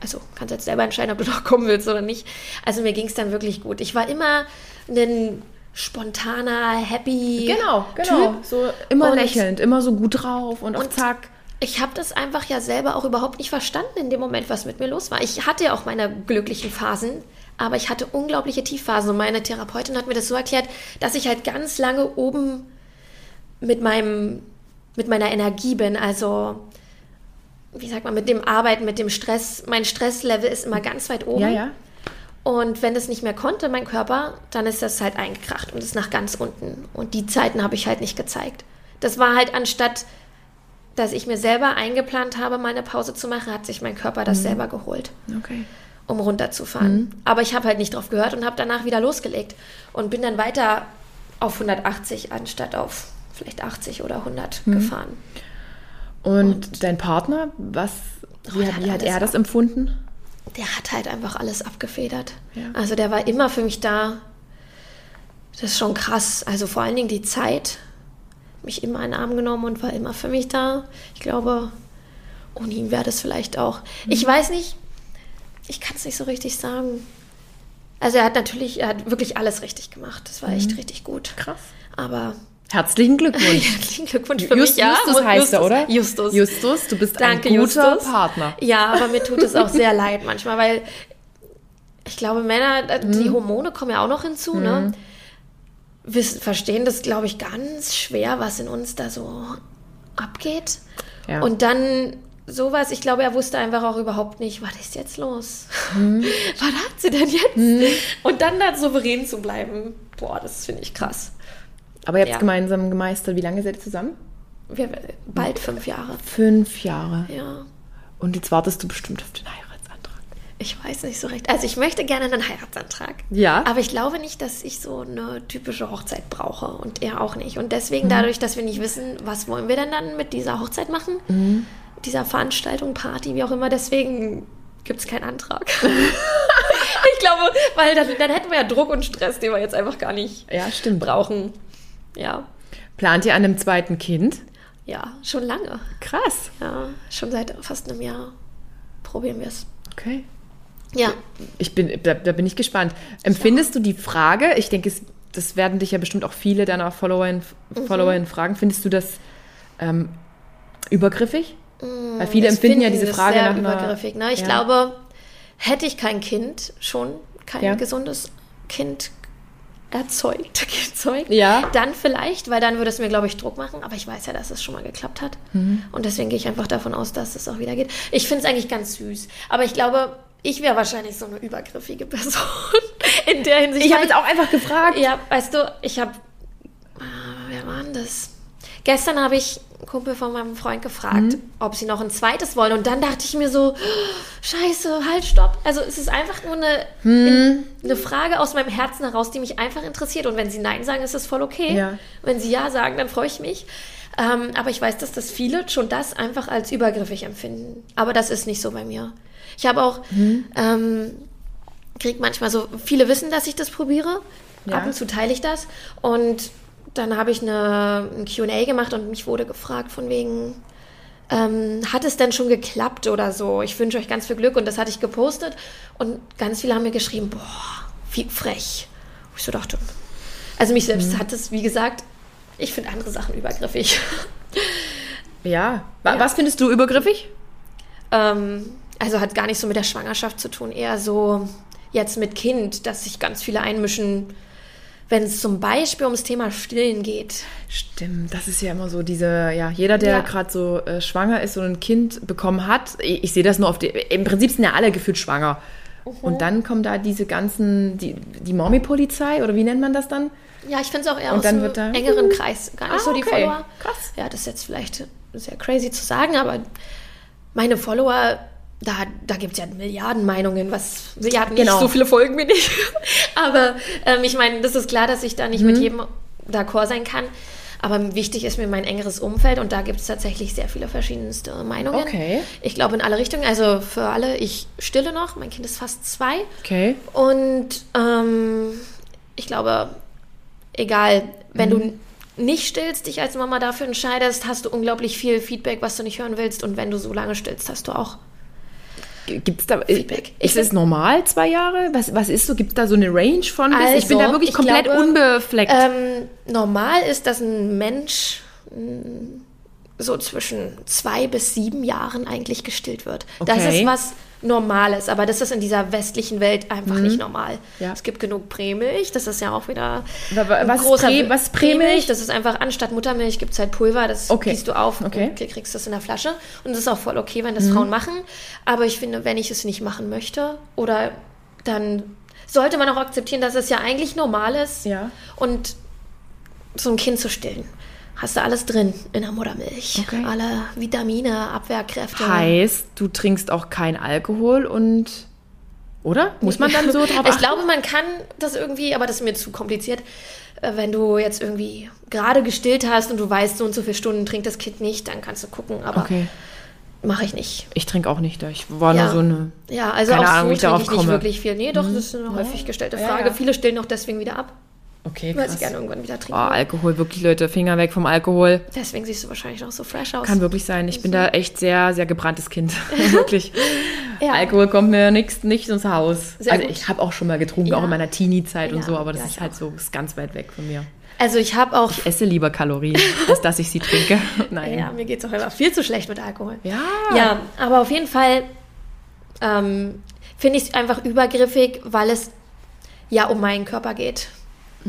B: also kannst jetzt selber entscheiden, ob du *laughs* noch kommen willst oder nicht. Also mir ging es dann wirklich gut. Ich war immer ein spontaner, happy
A: Genau, genau.
B: Typ.
A: So immer
B: Und-
A: lächelnd, immer so gut drauf und,
B: Und-
A: zack.
B: Ich habe das einfach ja selber auch überhaupt nicht verstanden in dem Moment, was mit mir los war. Ich hatte ja auch meine glücklichen Phasen, aber ich hatte unglaubliche Tiefphasen. Und meine Therapeutin hat mir das so erklärt, dass ich halt ganz lange oben mit meinem, mit meiner Energie bin. Also, wie sagt man, mit dem Arbeiten, mit dem Stress. Mein Stresslevel ist immer ganz weit oben.
A: Ja, ja.
B: Und wenn es nicht mehr konnte, mein Körper, dann ist das halt eingekracht und ist nach ganz unten. Und die Zeiten habe ich halt nicht gezeigt. Das war halt anstatt, dass ich mir selber eingeplant habe, mal eine Pause zu machen, hat sich mein Körper das selber geholt,
A: Okay.
B: um runterzufahren. Aber ich habe halt nicht drauf gehört und habe danach wieder losgelegt und bin dann weiter auf 180 anstatt auf vielleicht 80 oder 100 gefahren.
A: Und, dein Partner, was, wie,
B: Oh,
A: hat, wie hat er das empfunden?
B: der hat halt einfach alles abgefedert.
A: Ja.
B: Also der war immer für mich da. Das ist schon krass. Also vor allen Dingen die Zeit. Mich immer in den Arm genommen und war immer für mich da. Ich glaube, ohne ihn wäre das vielleicht auch. Ich weiß nicht, ich kann es nicht so richtig sagen. Also er hat natürlich, er hat wirklich alles richtig gemacht. Das war echt richtig gut.
A: Krass.
B: Aber
A: Herzlichen Glückwunsch. *laughs*
B: herzlichen Glückwunsch für
A: Just,
B: mich. Ja,
A: Justus heißt er, oder?
B: Justus.
A: Justus, du bist
B: Danke,
A: ein guter
B: Justus.
A: Partner.
B: Ja, aber mir tut es auch sehr *laughs* leid manchmal, weil ich glaube, Männer, äh,
A: Mhm.
B: die Hormone kommen ja auch noch hinzu, ne? Wir verstehen das, glaube ich, ganz schwer, was in uns da so abgeht.
A: Ja.
B: Und dann sowas, ich glaube, er wusste einfach auch überhaupt nicht, was ist jetzt los?
A: Mhm. *laughs*
B: was hat sie denn jetzt? Und dann da souverän zu bleiben, boah, das finde ich krass.
A: Aber ihr habt
B: Ja.
A: gemeinsam gemeistert. Wie lange seid ihr zusammen?
B: Wir, bald fünf Jahre.
A: Fünf Jahre.
B: Ja.
A: Und jetzt wartest du bestimmt auf den Heiratsantrag.
B: Ich weiß nicht so recht. Also ich möchte gerne einen Heiratsantrag.
A: Ja.
B: Aber ich glaube nicht, dass ich so eine typische Hochzeit brauche und er auch nicht. Und
A: Mhm.
B: deswegen dadurch, dass wir nicht wissen, was wollen wir denn dann mit dieser Hochzeit machen,
A: Mhm.
B: dieser Veranstaltung, Party, wie auch immer, deswegen gibt es keinen Antrag. *laughs* ich glaube, weil dann, dann hätten wir ja Druck und Stress, den wir jetzt einfach gar nicht
A: Ja, stimmt.
B: brauchen. Ja,
A: Plant ihr an einem zweiten Kind?
B: ja, schon lange.
A: Krass.
B: Ja, schon seit fast einem Jahr probieren wir es.
A: Okay.
B: Ja.
A: Ich bin, da, da bin ich gespannt. Empfindest du die Frage, ich denke, es, das werden dich ja bestimmt auch viele deiner Followerinnen,
B: Mhm.
A: Fragen, findest du das ähm, übergriffig? Weil viele empfinden ja diese Frage nach einer,
B: übergriffig. Ne? Ich
A: Ja.
B: glaube, hätte ich kein Kind, schon kein
A: Ja.
B: gesundes Kind erzeugt, *laughs* gezeugt,
A: Ja.
B: dann vielleicht, weil dann würde es mir, glaube ich, Druck machen. Aber ich weiß ja, dass es schon mal geklappt hat.
A: Mhm.
B: Und deswegen gehe ich einfach davon aus, dass es auch wieder geht. Ich finde es eigentlich ganz süß. Aber ich glaube, ich wäre wahrscheinlich so eine übergriffige Person *laughs* in der Hinsicht.
A: Ich habe jetzt auch einfach gefragt.
B: ja, weißt du, ich habe. Wer war denn das? Gestern habe ich einen Kumpel von meinem Freund gefragt,
A: Mhm.
B: ob sie noch ein zweites wollen. Und dann dachte ich mir so: Scheiße, halt, stopp. Also, es ist einfach nur eine,
A: Mhm.
B: eine Frage aus meinem Herzen heraus, die mich einfach interessiert. Und wenn sie Nein sagen, ist es voll okay.
A: Ja.
B: Wenn sie Ja sagen, dann freue ich mich. Ähm, aber ich weiß, dass das viele schon das einfach als übergriffig empfinden. Aber das ist nicht so bei mir. Ich habe auch.
A: Mhm.
B: Ähm, kriege manchmal so, viele wissen, dass ich das probiere.
A: Ja.
B: Ab und zu teile ich das. Und dann habe ich eine, ein QA gemacht und mich wurde gefragt von wegen, ähm, hat es denn schon geklappt oder so? Ich wünsche euch ganz viel Glück. Und das hatte ich gepostet. Und ganz viele haben mir geschrieben, boah, wie frech. Wo ich so dachte, also mich selbst
A: Mhm.
B: hat es, wie gesagt, ich finde andere Sachen übergriffig.
A: Ja.
B: Ja.
A: Was findest du übergriffig?
B: Ähm, also hat gar nicht so mit der Schwangerschaft zu tun, eher so jetzt mit Kind, dass sich ganz viele einmischen, wenn es zum Beispiel ums Thema Stillen geht.
A: Stimmt, das ist ja immer so diese, ja, jeder, der
B: Ja.
A: gerade so äh, schwanger ist und ein Kind bekommen hat, ich, ich sehe das nur auf die, im Prinzip sind ja alle gefühlt schwanger.
B: Mhm.
A: Und dann kommen da diese ganzen, die, die Mommy-Polizei oder wie nennt man das dann?
B: Ja, ich finde es auch eher
A: Und
B: aus
A: dann
B: einem
A: da-
B: engeren Kreis, gar nicht
A: Ah,
B: so die
A: okay.
B: Follower.
A: Krass.
B: Ja, das ist jetzt vielleicht sehr crazy zu sagen, aber meine Follower, da, da gibt es ja Milliarden Meinungen, was Milliarden nicht
A: Genau.
B: so viele folgen mir nicht. *laughs* aber ähm, ich meine, das ist klar, dass ich da nicht
A: Mhm.
B: mit jedem d'accord sein kann. Aber wichtig ist mir mein engeres Umfeld und da gibt es tatsächlich sehr viele verschiedenste Meinungen.
A: Okay.
B: Ich glaube in alle Richtungen. Also für alle, ich stille noch, mein Kind ist fast zwei.
A: Okay.
B: Und ähm, ich glaube, egal, wenn
A: Mhm.
B: du nicht stillst, dich als Mama dafür entscheidest, hast du unglaublich viel Feedback, was du nicht hören willst. Und wenn du so lange stillst, hast du auch.
A: Gibt es da,
B: Feedback.
A: ist es normal, zwei Jahre? Was, was ist so, gibt es da so eine Range von bis? Ich bin da
B: Also,
A: wirklich
B: ich
A: komplett
B: glaube,
A: unbefleckt.
B: Ähm, normal ist, dass ein Mensch mh, so zwischen zwei bis sieben Jahren eigentlich gestillt wird. Das
A: Okay.
B: ist was Normales, aber das ist in dieser westlichen Welt einfach nicht normal.
A: Mhm. Ja.
B: Es gibt genug Prämilch, das ist ja auch wieder ein
A: was ist
B: großer
A: Prä- was ist Prämilch?
B: Das ist einfach anstatt Muttermilch gibt es halt Pulver, das
A: Okay.
B: gießt du auf
A: Okay.
B: und kriegst das in der Flasche. Und das ist auch voll okay, wenn
A: Mhm.
B: das Frauen machen. Aber ich finde, wenn ich es nicht machen möchte oder dann sollte man auch akzeptieren, dass es ja eigentlich normal ist.
A: Ja.
B: Und so ein Kind zu stillen, hast du alles drin in der Muttermilch.
A: Okay.
B: Alle Vitamine, Abwehrkräfte.
A: heißt, du trinkst auch kein Alkohol und. Oder? Muss man dann so *laughs* drauf achten?
B: Ich glaube, man kann das irgendwie, aber das ist mir zu kompliziert. Äh, Wenn du jetzt irgendwie gerade gestillt hast und du weißt, so und so viele Stunden trinkt das Kind nicht, dann kannst du gucken, aber
A: Okay.
B: mache ich nicht.
A: Ich trinke auch nicht. Ich war
B: Ja.
A: nur so eine.
B: Ja, also
A: Keine
B: auch
A: Ahnung,
B: so
A: ich
B: trinke ich nicht
A: komme. Mhm.
B: wirklich viel. Nee, doch, das ist eine häufig gestellte
A: Ja,
B: Frage.
A: ja.
B: Viele stillen auch deswegen wieder ab.
A: Okay, krass.
B: ich gerne irgendwann wieder
A: Oh,
B: trinke.
A: Alkohol, wirklich, Leute, Finger weg vom Alkohol.
B: Deswegen siehst du wahrscheinlich noch so fresh aus.
A: Kann wirklich sein. Ich bin da echt sehr, sehr gebranntes Kind. *laughs* *laughs* wirklich.
B: Ja.
A: Alkohol kommt mir nix, nicht ins Haus.
B: Sehr
A: also
B: gut.
A: ich habe auch schon mal getrunken,
B: Ja.
A: auch in meiner Teenie-Zeit und
B: Ja,
A: so, aber das ist halt
B: auch.
A: so ist ganz weit weg von mir.
B: Also ich habe auch...
A: Ich esse lieber Kalorien, *laughs* als dass ich sie trinke. Nein.
B: Ja, mir geht es auch einfach viel zu schlecht mit Alkohol.
A: Ja.
B: Ja, aber auf jeden Fall ähm, finde ich es einfach übergriffig, weil es ja um meinen Körper geht.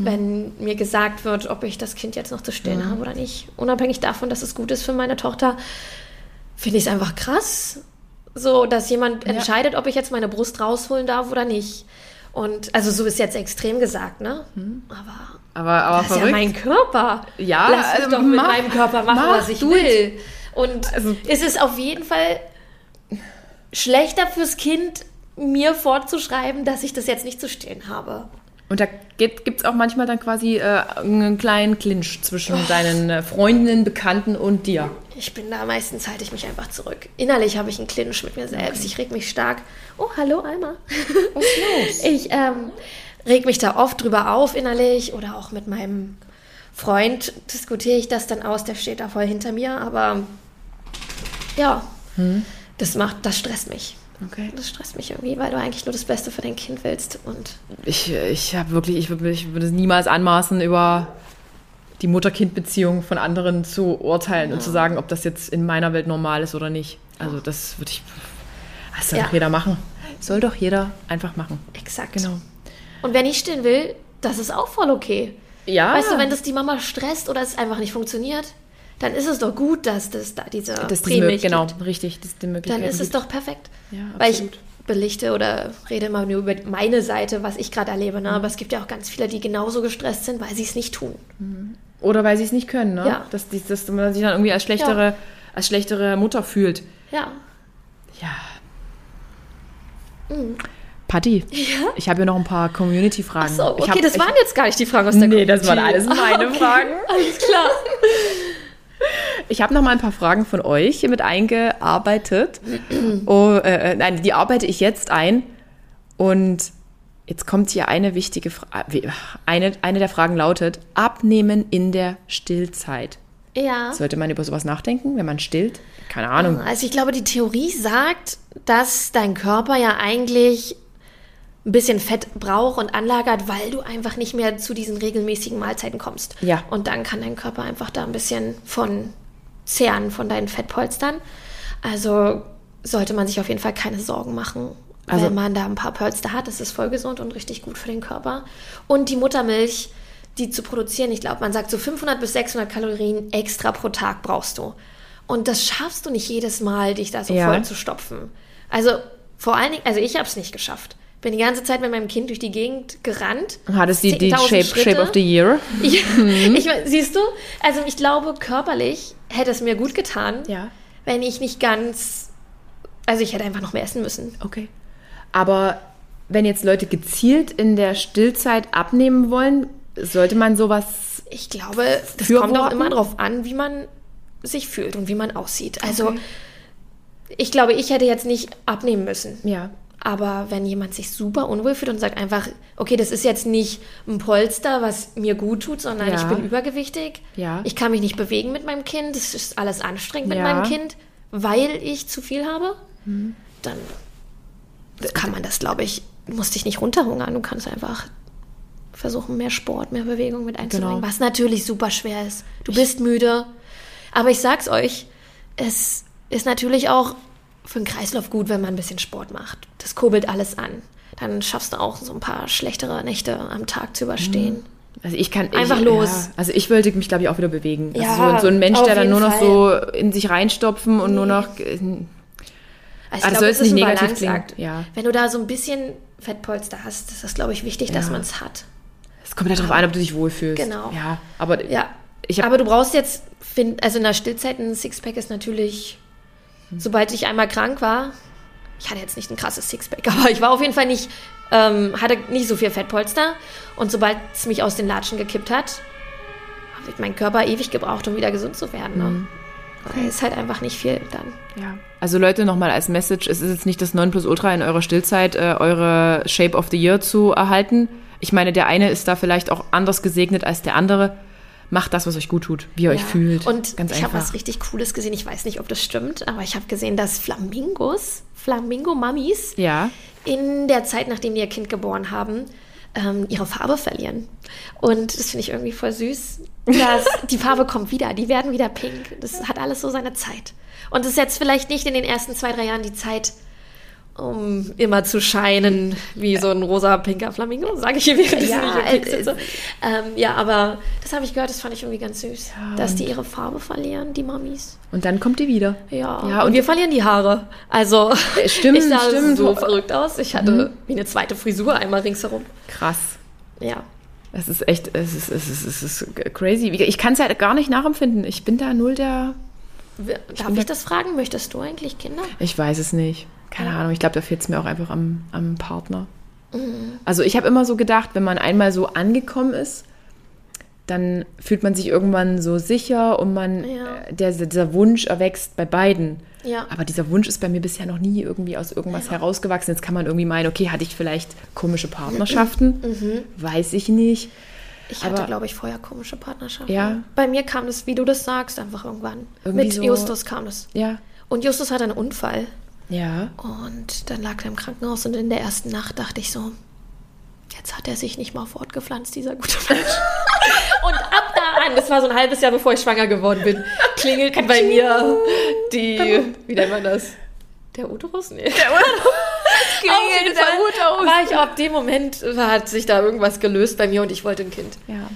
B: Wenn mir gesagt wird, ob ich das Kind jetzt noch zu stillen habe oder nicht. Unabhängig davon, dass es gut ist für meine Tochter, finde ich es einfach krass, so dass jemand
A: Ja.
B: entscheidet, ob ich jetzt meine Brust rausholen darf oder nicht. Und also so ist jetzt extrem gesagt, ne? Aber
A: Aber, aber
B: das ist ja
A: verrückt.
B: mein Körper.
A: Ja,
B: Lass mich
A: also
B: doch mit
A: mach-
B: meinem Körper machen,
A: mach,
B: was ich will. Und
A: Also-
B: es ist auf jeden Fall schlechter fürs Kind, mir vorzuschreiben, dass ich das jetzt nicht zu stehen habe.
A: Und da gibt es auch manchmal dann quasi äh, einen kleinen Clinch zwischen deinen äh, Freundinnen, Bekannten und dir.
B: Ich bin da, meistens halte ich mich einfach zurück. Innerlich habe ich einen Clinch mit mir selbst. Ich reg mich stark. Oh, hallo, Alma. *laughs* ich ähm, reg mich da oft drüber auf innerlich oder auch mit meinem Freund diskutiere ich das dann aus. Der steht da voll hinter mir. Aber ja, das macht, das stresst mich.
A: Okay.
B: Das stresst mich irgendwie, weil du eigentlich nur das Beste für dein Kind willst. Und
A: Ich, ich habe wirklich, ich würde ich würde es niemals anmaßen, über die Mutter-Kind-Beziehung von anderen zu urteilen und zu sagen, ob das jetzt in meiner Welt normal ist oder nicht. Also das würde ich. Das soll
B: Ja.
A: doch jeder machen. Soll doch jeder einfach machen.
B: exakt.
A: Genau.
B: Und wer nicht stillen will, das ist auch voll okay.
A: Ja.
B: Weißt du, wenn das die Mama stresst oder es einfach nicht funktioniert, dann ist es doch gut, dass das da diese
A: das ist die
B: Prämilch
A: Mö- genau,
B: gibt.
A: richtig, das ist die Möglichkeit.
B: Dann ist es doch perfekt.
A: Ja,
B: Weil ich belichte oder rede immer nur über meine Seite, was ich gerade erlebe. Ne? Aber es gibt ja auch ganz viele, die genauso gestresst sind, weil sie es nicht tun.
A: Oder weil sie es nicht können, ne?
B: Ja.
A: Dass, die, dass man sich dann irgendwie als schlechtere, als schlechtere Mutter fühlt.
B: Ja.
A: Ja. Patti, *laughs* ich habe hier noch ein paar Community-Fragen.
B: So,
A: Ich
B: okay,
A: hab-
B: das waren jetzt gar nicht die Fragen aus der
A: Nee, das waren
B: Community.
A: alles meine Fragen.
B: Alles klar. *laughs*
A: Ich habe noch mal ein paar Fragen von euch hier mit eingearbeitet. *clears throat* oh, äh, nein, die arbeite ich jetzt ein. Und jetzt kommt hier eine wichtige Frage. Eine, eine der Fragen lautet: Abnehmen in der Stillzeit.
B: Ja.
A: Sollte man über sowas nachdenken, wenn man stillt? Keine Ahnung.
B: Also ich glaube, die Theorie sagt, dass dein Körper ja eigentlich ein bisschen Fett braucht und anlagert, weil du einfach nicht mehr zu diesen regelmäßigen Mahlzeiten kommst.
A: Ja.
B: Und dann kann dein Körper einfach da ein bisschen von zehren, von deinen Fettpolstern. Also sollte man sich auf jeden Fall keine Sorgen machen,
A: Also-
B: wenn man da ein paar Polster hat. Das ist voll gesund und richtig gut für den Körper. Und die Muttermilch, die zu produzieren, ich glaube, man sagt so 500 bis 600 Kalorien extra pro Tag brauchst du. Und das schaffst du nicht jedes Mal, dich da so
A: Ja.
B: voll zu stopfen. Also vor allen Dingen, also ich habe es nicht geschafft. Bin die ganze Zeit mit meinem Kind durch die Gegend gerannt.
A: Hattest die, die
B: 10.000
A: Shape,
B: Schritte.
A: Shape of the Year? *laughs*
B: Ich, ich, mein, siehst du? Also ich glaube, körperlich hätte es mir gut getan,
A: Ja.
B: wenn ich nicht ganz. Also ich hätte einfach noch mehr essen müssen.
A: Okay. Aber wenn jetzt Leute gezielt in der Stillzeit abnehmen wollen, sollte man sowas.
B: Ich glaube, das kommt auch immer darauf an, wie man sich fühlt und wie man aussieht. Also
A: Okay.
B: ich glaube, ich hätte jetzt nicht abnehmen müssen.
A: Ja.
B: Aber wenn jemand sich super unwohl fühlt und sagt einfach, okay, das ist jetzt nicht ein Polster, was mir gut tut, sondern
A: Ja.
B: ich bin übergewichtig,
A: Ja.
B: ich kann mich nicht bewegen mit meinem Kind, es ist alles anstrengend mit
A: Ja.
B: meinem Kind, weil ich zu viel habe, dann kann man das, glaube ich, musst dich nicht runterhungern, du kannst einfach versuchen, mehr Sport, mehr Bewegung mit einzubringen,
A: Genau.
B: was natürlich super schwer ist. Du bist müde, aber ich sag's euch, es ist natürlich auch für den Kreislauf gut, wenn man ein bisschen Sport macht. Das kurbelt alles an. Dann schaffst du auch so ein paar schlechtere Nächte am Tag zu überstehen.
A: Also ich kann
B: Einfach
A: ich,
B: los.
A: Ja, also ich wollte mich, glaube ich, auch wieder bewegen.
B: Ja,
A: also so, so ein Mensch, der dann nur noch
B: Fall.
A: so in sich reinstopfen und nur noch.
B: Also ich
A: Ah,
B: glaube,
A: soll
B: es ist
A: nicht
B: ein
A: negativ
B: Balanceakt.
A: klingen, ja.
B: Wenn du da so ein bisschen Fettpolster hast, ist das, glaube ich, wichtig, dass
A: Ja.
B: man es hat.
A: Es kommt ja darauf an, ob du dich wohlfühlst.
B: Genau.
A: Ja, aber
B: Ja. Aber du brauchst jetzt, find, also in der Stillzeit ein Sixpack ist natürlich, sobald ich einmal krank war, ich hatte jetzt nicht ein krasses Sixpack, *laughs* aber ich war auf jeden Fall nicht, ähm, hatte nicht so viel Fettpolster. Und sobald es mich aus den Latschen gekippt hat, hat mein Körper ewig gebraucht, um wieder gesund zu werden. Ne? Okay. Ist halt einfach nicht viel dann.
A: Ja. Also Leute, nochmal als Message, es ist jetzt nicht das Nonplusultra in eurer Stillzeit, äh, eure Shape of the Year zu erhalten. Ich meine, der eine ist da vielleicht auch anders gesegnet als der andere. Macht das, was euch gut tut, wie ihr euch fühlt.
B: Und
A: Ganz
B: ich habe was richtig Cooles gesehen. Ich weiß nicht, ob das stimmt, aber ich habe gesehen, dass Flamingos, Flamingo-Mummies,
A: ja.
B: in der Zeit, nachdem die ihr Kind geboren haben, ähm, ihre Farbe verlieren. Und das finde ich irgendwie voll süß. Dass *laughs* die Farbe kommt wieder, die werden wieder pink. Das hat alles so seine Zeit. Und es ist jetzt vielleicht nicht in den ersten zwei, drei Jahren die Zeit, um immer zu scheinen wie so ein rosa-pinker Flamingo, sage ich hier während ich
A: Ja,
B: Blick
A: äh,
B: sitze. Ähm, ja, aber das habe ich gehört, das fand ich irgendwie ganz süß, dass die ihre Farbe verlieren, die Mamis.
A: Und dann kommt die wieder.
B: Ja,
A: Ja,
B: und
A: und-
B: wir verlieren die Haare. Also, *laughs*
A: stimmt,
B: ich sah
A: stimmt.
B: so verrückt aus. Ich hatte wie eine zweite Frisur einmal ringsherum.
A: Krass.
B: Ja.
A: Es ist echt, es ist, es ist, es ist crazy. Ich kann es ja gar nicht nachempfinden. Ich bin da null der.
B: Darf ich das fragen? Möchtest du eigentlich Kinder?
A: Ich weiß es nicht. Keine Ahnung. Ich glaube, da fehlt es mir auch einfach am, am Partner.
B: Mhm.
A: Also ich habe immer so gedacht, wenn man einmal so angekommen ist, dann fühlt man sich irgendwann so sicher und man,
B: Ja.
A: äh, der, dieser Wunsch erwächst bei beiden.
B: Ja.
A: Aber dieser Wunsch ist bei mir bisher noch nie irgendwie aus irgendwas herausgewachsen. Jetzt kann man irgendwie meinen, okay, hatte ich vielleicht komische Partnerschaften? *clears throat*
B: Mhm.
A: Weiß ich nicht.
B: Ich hatte, glaube ich, vorher komische Partnerschaften.
A: Ja.
B: Bei mir kam das, wie du das sagst, einfach irgendwann.
A: Irgendwie
B: Mit
A: so-
B: Justus kam das.
A: Ja.
B: Und Justus hatte einen Unfall.
A: Ja.
B: Und dann lag er im Krankenhaus und in der ersten Nacht dachte ich so, jetzt hat er sich nicht mal fortgepflanzt, dieser gute Mensch. *laughs* und ab da an, das war so ein halbes Jahr bevor ich schwanger geworden bin, klingelten bei mir die, wie nennt man das? Der Uterus? Nee. Der *laughs*
A: klingelt
B: jeden
A: der Uterus.
B: War ich ab dem Moment, hat sich da irgendwas gelöst bei mir und ich wollte ein Kind.
A: Ja.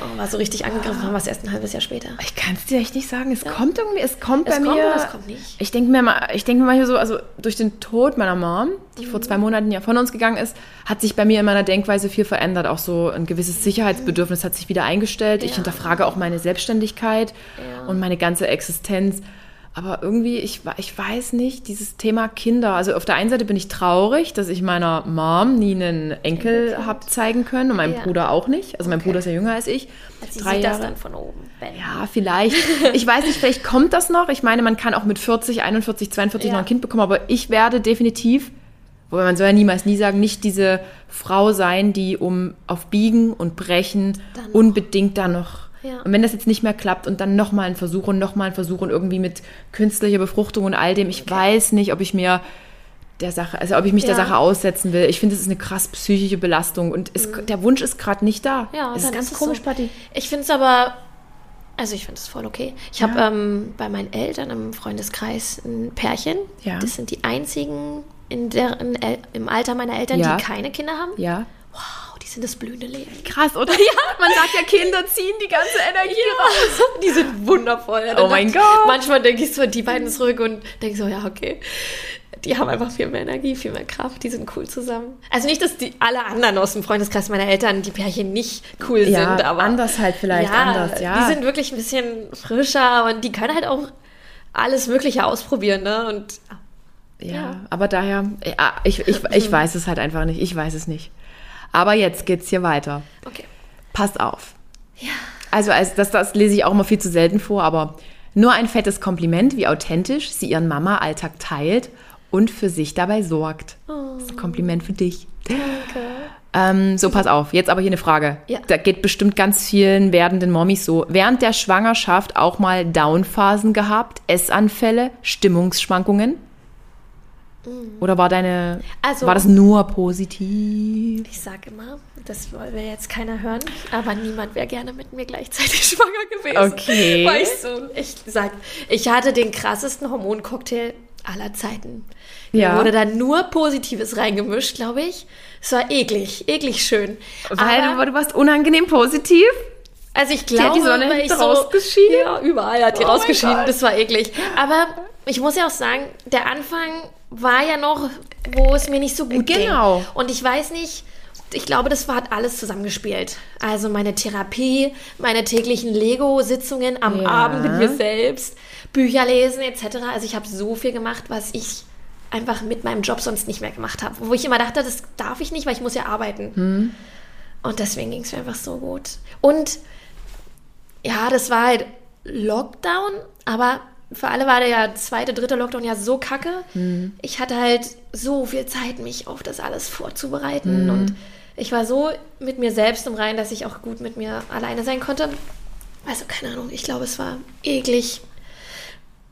B: Oh, war so richtig angegriffen, haben wir es erst ein halbes Jahr später.
A: Ich kann es dir echt nicht sagen. Es kommt irgendwie, es kommt
B: Es
A: bei
B: kommt
A: mir.
B: es kommt nicht?
A: Ich denke mir mal, ich denke mir manchmal so, also durch den Tod meiner Mom, die vor zwei Monaten ja von uns gegangen ist, hat sich bei mir in meiner Denkweise viel verändert. Auch so ein gewisses Sicherheitsbedürfnis hat sich wieder eingestellt. Ich
B: Ja.
A: hinterfrage auch meine Selbstständigkeit
B: Ja.
A: und meine ganze Existenz. Aber irgendwie, ich, ich weiß nicht, dieses Thema Kinder. Also auf der einen Seite bin ich traurig, dass ich meiner Mom nie einen Enkel habe zeigen können und meinem
B: Ja.
A: Bruder auch nicht. Also mein Bruder ist ja jünger als ich.
B: Sie
A: Drei
B: sieht das
A: Jahre.
B: dann von oben. Wenn.
A: Ja, vielleicht. Ich weiß nicht, vielleicht kommt das noch. Ich meine, man kann auch mit 40, 41, 42
B: Ja.
A: noch ein Kind bekommen, aber ich werde definitiv, wobei man soll ja niemals nie sagen, nicht diese Frau sein, die um auf Biegen und Brechen
B: Dann
A: unbedingt da noch.
B: Ja.
A: Und wenn das jetzt nicht mehr klappt und dann nochmal ein Versuch und nochmal ein Versuch und irgendwie mit künstlicher Befruchtung und all dem, ich weiß nicht, ob ich mir der Sache, also ob ich mich der
B: Ja.
A: Sache aussetzen will. Ich finde, es ist eine krass psychische Belastung und es, der Wunsch ist gerade nicht da.
B: Mhm. Ja,
A: es ist ganz
B: ist
A: komisch,
B: so.
A: Patti.
B: Ich finde es aber, also ich finde es voll okay. Ich habe ähm, bei meinen Eltern im Freundeskreis ein Pärchen.
A: Ja.
B: Das sind die einzigen in der, in, im Alter meiner Eltern,
A: Ja.
B: die keine Kinder haben.
A: Ja.
B: Wow, die sind das blühende Leben.
A: Krass, oder? *laughs* Ja, man sagt ja, Kinder ziehen die ganze Energie raus. *laughs*
B: Die sind wundervoll. Ja,
A: Oh mein Gott.
B: Manchmal denke ich so, die beiden zurück und denke so, ja, okay. Die haben einfach viel mehr Energie, viel mehr Kraft, die sind cool zusammen. Also nicht, dass die alle anderen aus dem Freundeskreis meiner Eltern, die Pärchen nicht cool
A: Ja,
B: sind, aber
A: anders halt vielleicht,
B: ja,
A: anders, ja.
B: Die sind wirklich ein bisschen frischer und die können halt auch alles Mögliche ausprobieren, ne? Und
A: Ja,
B: Ja.
A: aber daher, ja, ich, ich, ich weiß es halt einfach nicht. Ich weiß es nicht. Aber jetzt geht's hier weiter.
B: okay.
A: Passt auf. Ja. Also, als, das, das lese ich auch immer viel zu selten vor, aber nur ein fettes Kompliment, wie authentisch sie ihren Mama-Alltag teilt und für sich dabei sorgt. Das ist ein Kompliment für dich.
B: Danke.
A: Ähm, so, pass auf. Jetzt aber hier eine Frage.
B: Ja.
A: Da geht bestimmt ganz vielen werdenden Mommies so. Während der Schwangerschaft auch mal Downphasen gehabt, Essanfälle, Stimmungsschwankungen? Oder war deine,
B: Mhm. Also-
A: war das nur positiv?
B: Ich sag immer, das will jetzt keiner hören, aber niemand wäre gerne mit mir gleichzeitig *laughs* schwanger gewesen.
A: Okay.
B: Weil ich so, ich sag, ich hatte den krassesten Hormoncocktail aller Zeiten.
A: Ja.
B: Mir wurde da nur Positives reingemischt, glaube ich. Es war eklig, eklig schön.
A: Weil
B: aber,
A: du warst unangenehm positiv?
B: Also ich
A: Die
B: glaube,
A: die Sonne
B: weil ich
A: hinten
B: so,
A: rausgeschieden?
B: Ja, überall hat die
A: Oh
B: rausgeschieden. Das war eklig. Aber ich muss ja auch sagen, der Anfang war ja noch, wo es mir nicht so gut
A: Genau.
B: ging. Und ich weiß nicht, ich glaube, das war, hat alles zusammengespielt. Also meine Therapie, meine täglichen Lego-Sitzungen am
A: Ja.
B: Abend mit mir selbst, Bücher lesen etc. Also ich habe so viel gemacht, was ich einfach mit meinem Job sonst nicht mehr gemacht habe. Wo ich immer dachte, das darf ich nicht, weil ich muss ja arbeiten.
A: Hm.
B: Und deswegen ging es mir einfach so gut. Und ja, das war halt Lockdown, aber für alle war der zweite, dritte Lockdown ja so kacke.
A: Hm.
B: Ich hatte halt so viel Zeit, mich auf das alles vorzubereiten und Ich war so mit mir selbst im Reinen, dass ich auch gut mit mir alleine sein konnte. Also, keine Ahnung, ich glaube, es war eklig.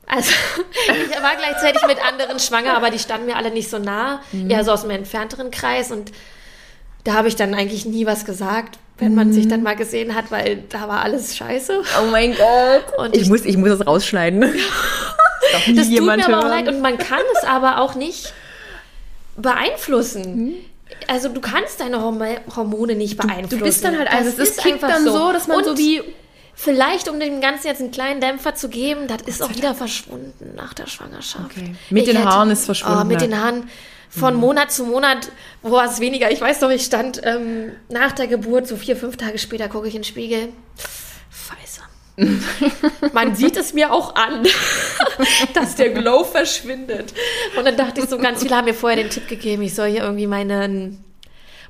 B: Also, *laughs* ich war gleichzeitig mit anderen schwanger, aber die standen mir alle nicht so nah, eher so aus dem entfernteren Kreis. Und da habe ich dann eigentlich nie was gesagt, wenn man sich dann mal gesehen hat, weil da war alles scheiße.
A: Oh mein Gott. *laughs*
B: Und
A: ich,
B: ich-
A: muss, ich muss das rausschneiden. *laughs* *laughs* Nie
B: Das tut mir aber auch leid und man kann es aber auch nicht beeinflussen.
A: Mhm.
B: Also du kannst deine Hormo- Hormone nicht beeinflussen.
A: Du bist dann halt, also
B: Das
A: es
B: ist einfach
A: dann so, dass man
B: und
A: so wie
B: Vielleicht, um dem Ganzen jetzt einen kleinen Dämpfer zu geben, das ist auch wieder verschwunden nach der Schwangerschaft.
A: Okay. Mit den Haaren ist verschwunden,
B: Oh, mit den Haaren. Von Monat zu Monat war es weniger. Ich weiß doch, ich stand ähm, nach der Geburt, so vier, fünf Tage später, gucke ich in den Spiegel. Scheiße. *laughs* Man sieht es mir auch an, *laughs* dass der Glow verschwindet. Und dann dachte ich so, ganz viele haben mir vorher den Tipp gegeben, ich soll hier irgendwie meinen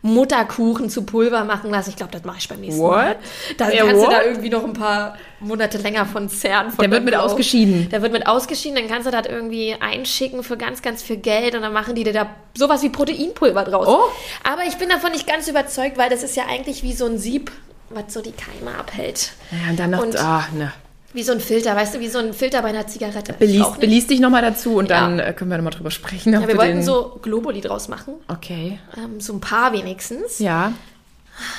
B: Mutterkuchen zu Pulver machen lassen. Ich glaube, das mache ich beim nächsten Mal.
A: What?
B: Da
A: Ja,
B: kannst du
A: what?
B: da irgendwie noch ein paar Monate länger von zerren. Von
A: Der wird mit
B: Glow.
A: ausgeschieden.
B: Der wird mit ausgeschieden, dann kannst du das irgendwie einschicken für ganz, ganz viel Geld und dann machen die dir da sowas wie Proteinpulver draus.
A: Oh.
B: Aber ich bin davon nicht ganz überzeugt, weil das ist ja eigentlich wie so ein Sieb, was so die Keime abhält.
A: Ja, und dann noch,
B: Und-
A: ah, ne.
B: Wie so ein Filter, weißt du, wie so ein Filter bei einer Zigarette. Nicht.
A: beließ dich nochmal dazu und
B: Ja.
A: dann äh, können wir nochmal drüber sprechen.
B: Ja, wir wollten
A: den-
B: so Globuli draus machen.
A: Okay.
B: Ähm, so ein paar wenigstens.
A: Ja.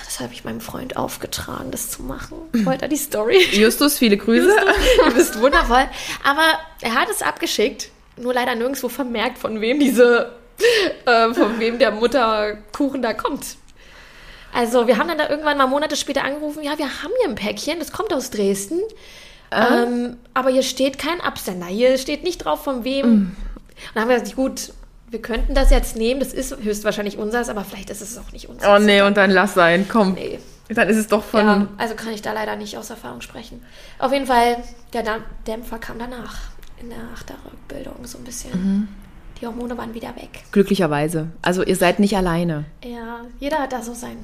B: Das habe ich meinem Freund aufgetragen, das zu machen. Wollt ihr die Story?
A: Justus, viele Grüße.
B: Du bist wundervoll. Aber er hat es abgeschickt, nur leider nirgendwo vermerkt, von wem diese, äh, von wem der Mutterkuchen da kommt. Also wir haben dann da irgendwann mal Monate später angerufen, ja, wir haben hier ein Päckchen, das kommt aus Dresden. Ähm, aber hier steht kein Absender, hier steht nicht drauf, von wem. Und dann haben wir gesagt, gut, wir könnten das jetzt nehmen, das ist höchstwahrscheinlich unseres, aber vielleicht ist es auch nicht unseres.
A: Oh nee, und dann lass sein. Komm.
B: Nee.
A: Dann ist es doch von.
B: Ja, also kann ich da leider nicht aus Erfahrung sprechen. Auf jeden Fall, der Dämpfer kam danach. In der nach der Rückbildung so ein bisschen.
A: Mhm.
B: Die Hormone waren wieder weg.
A: Glücklicherweise. Also ihr seid nicht alleine.
B: Ja, jeder hat da so sein.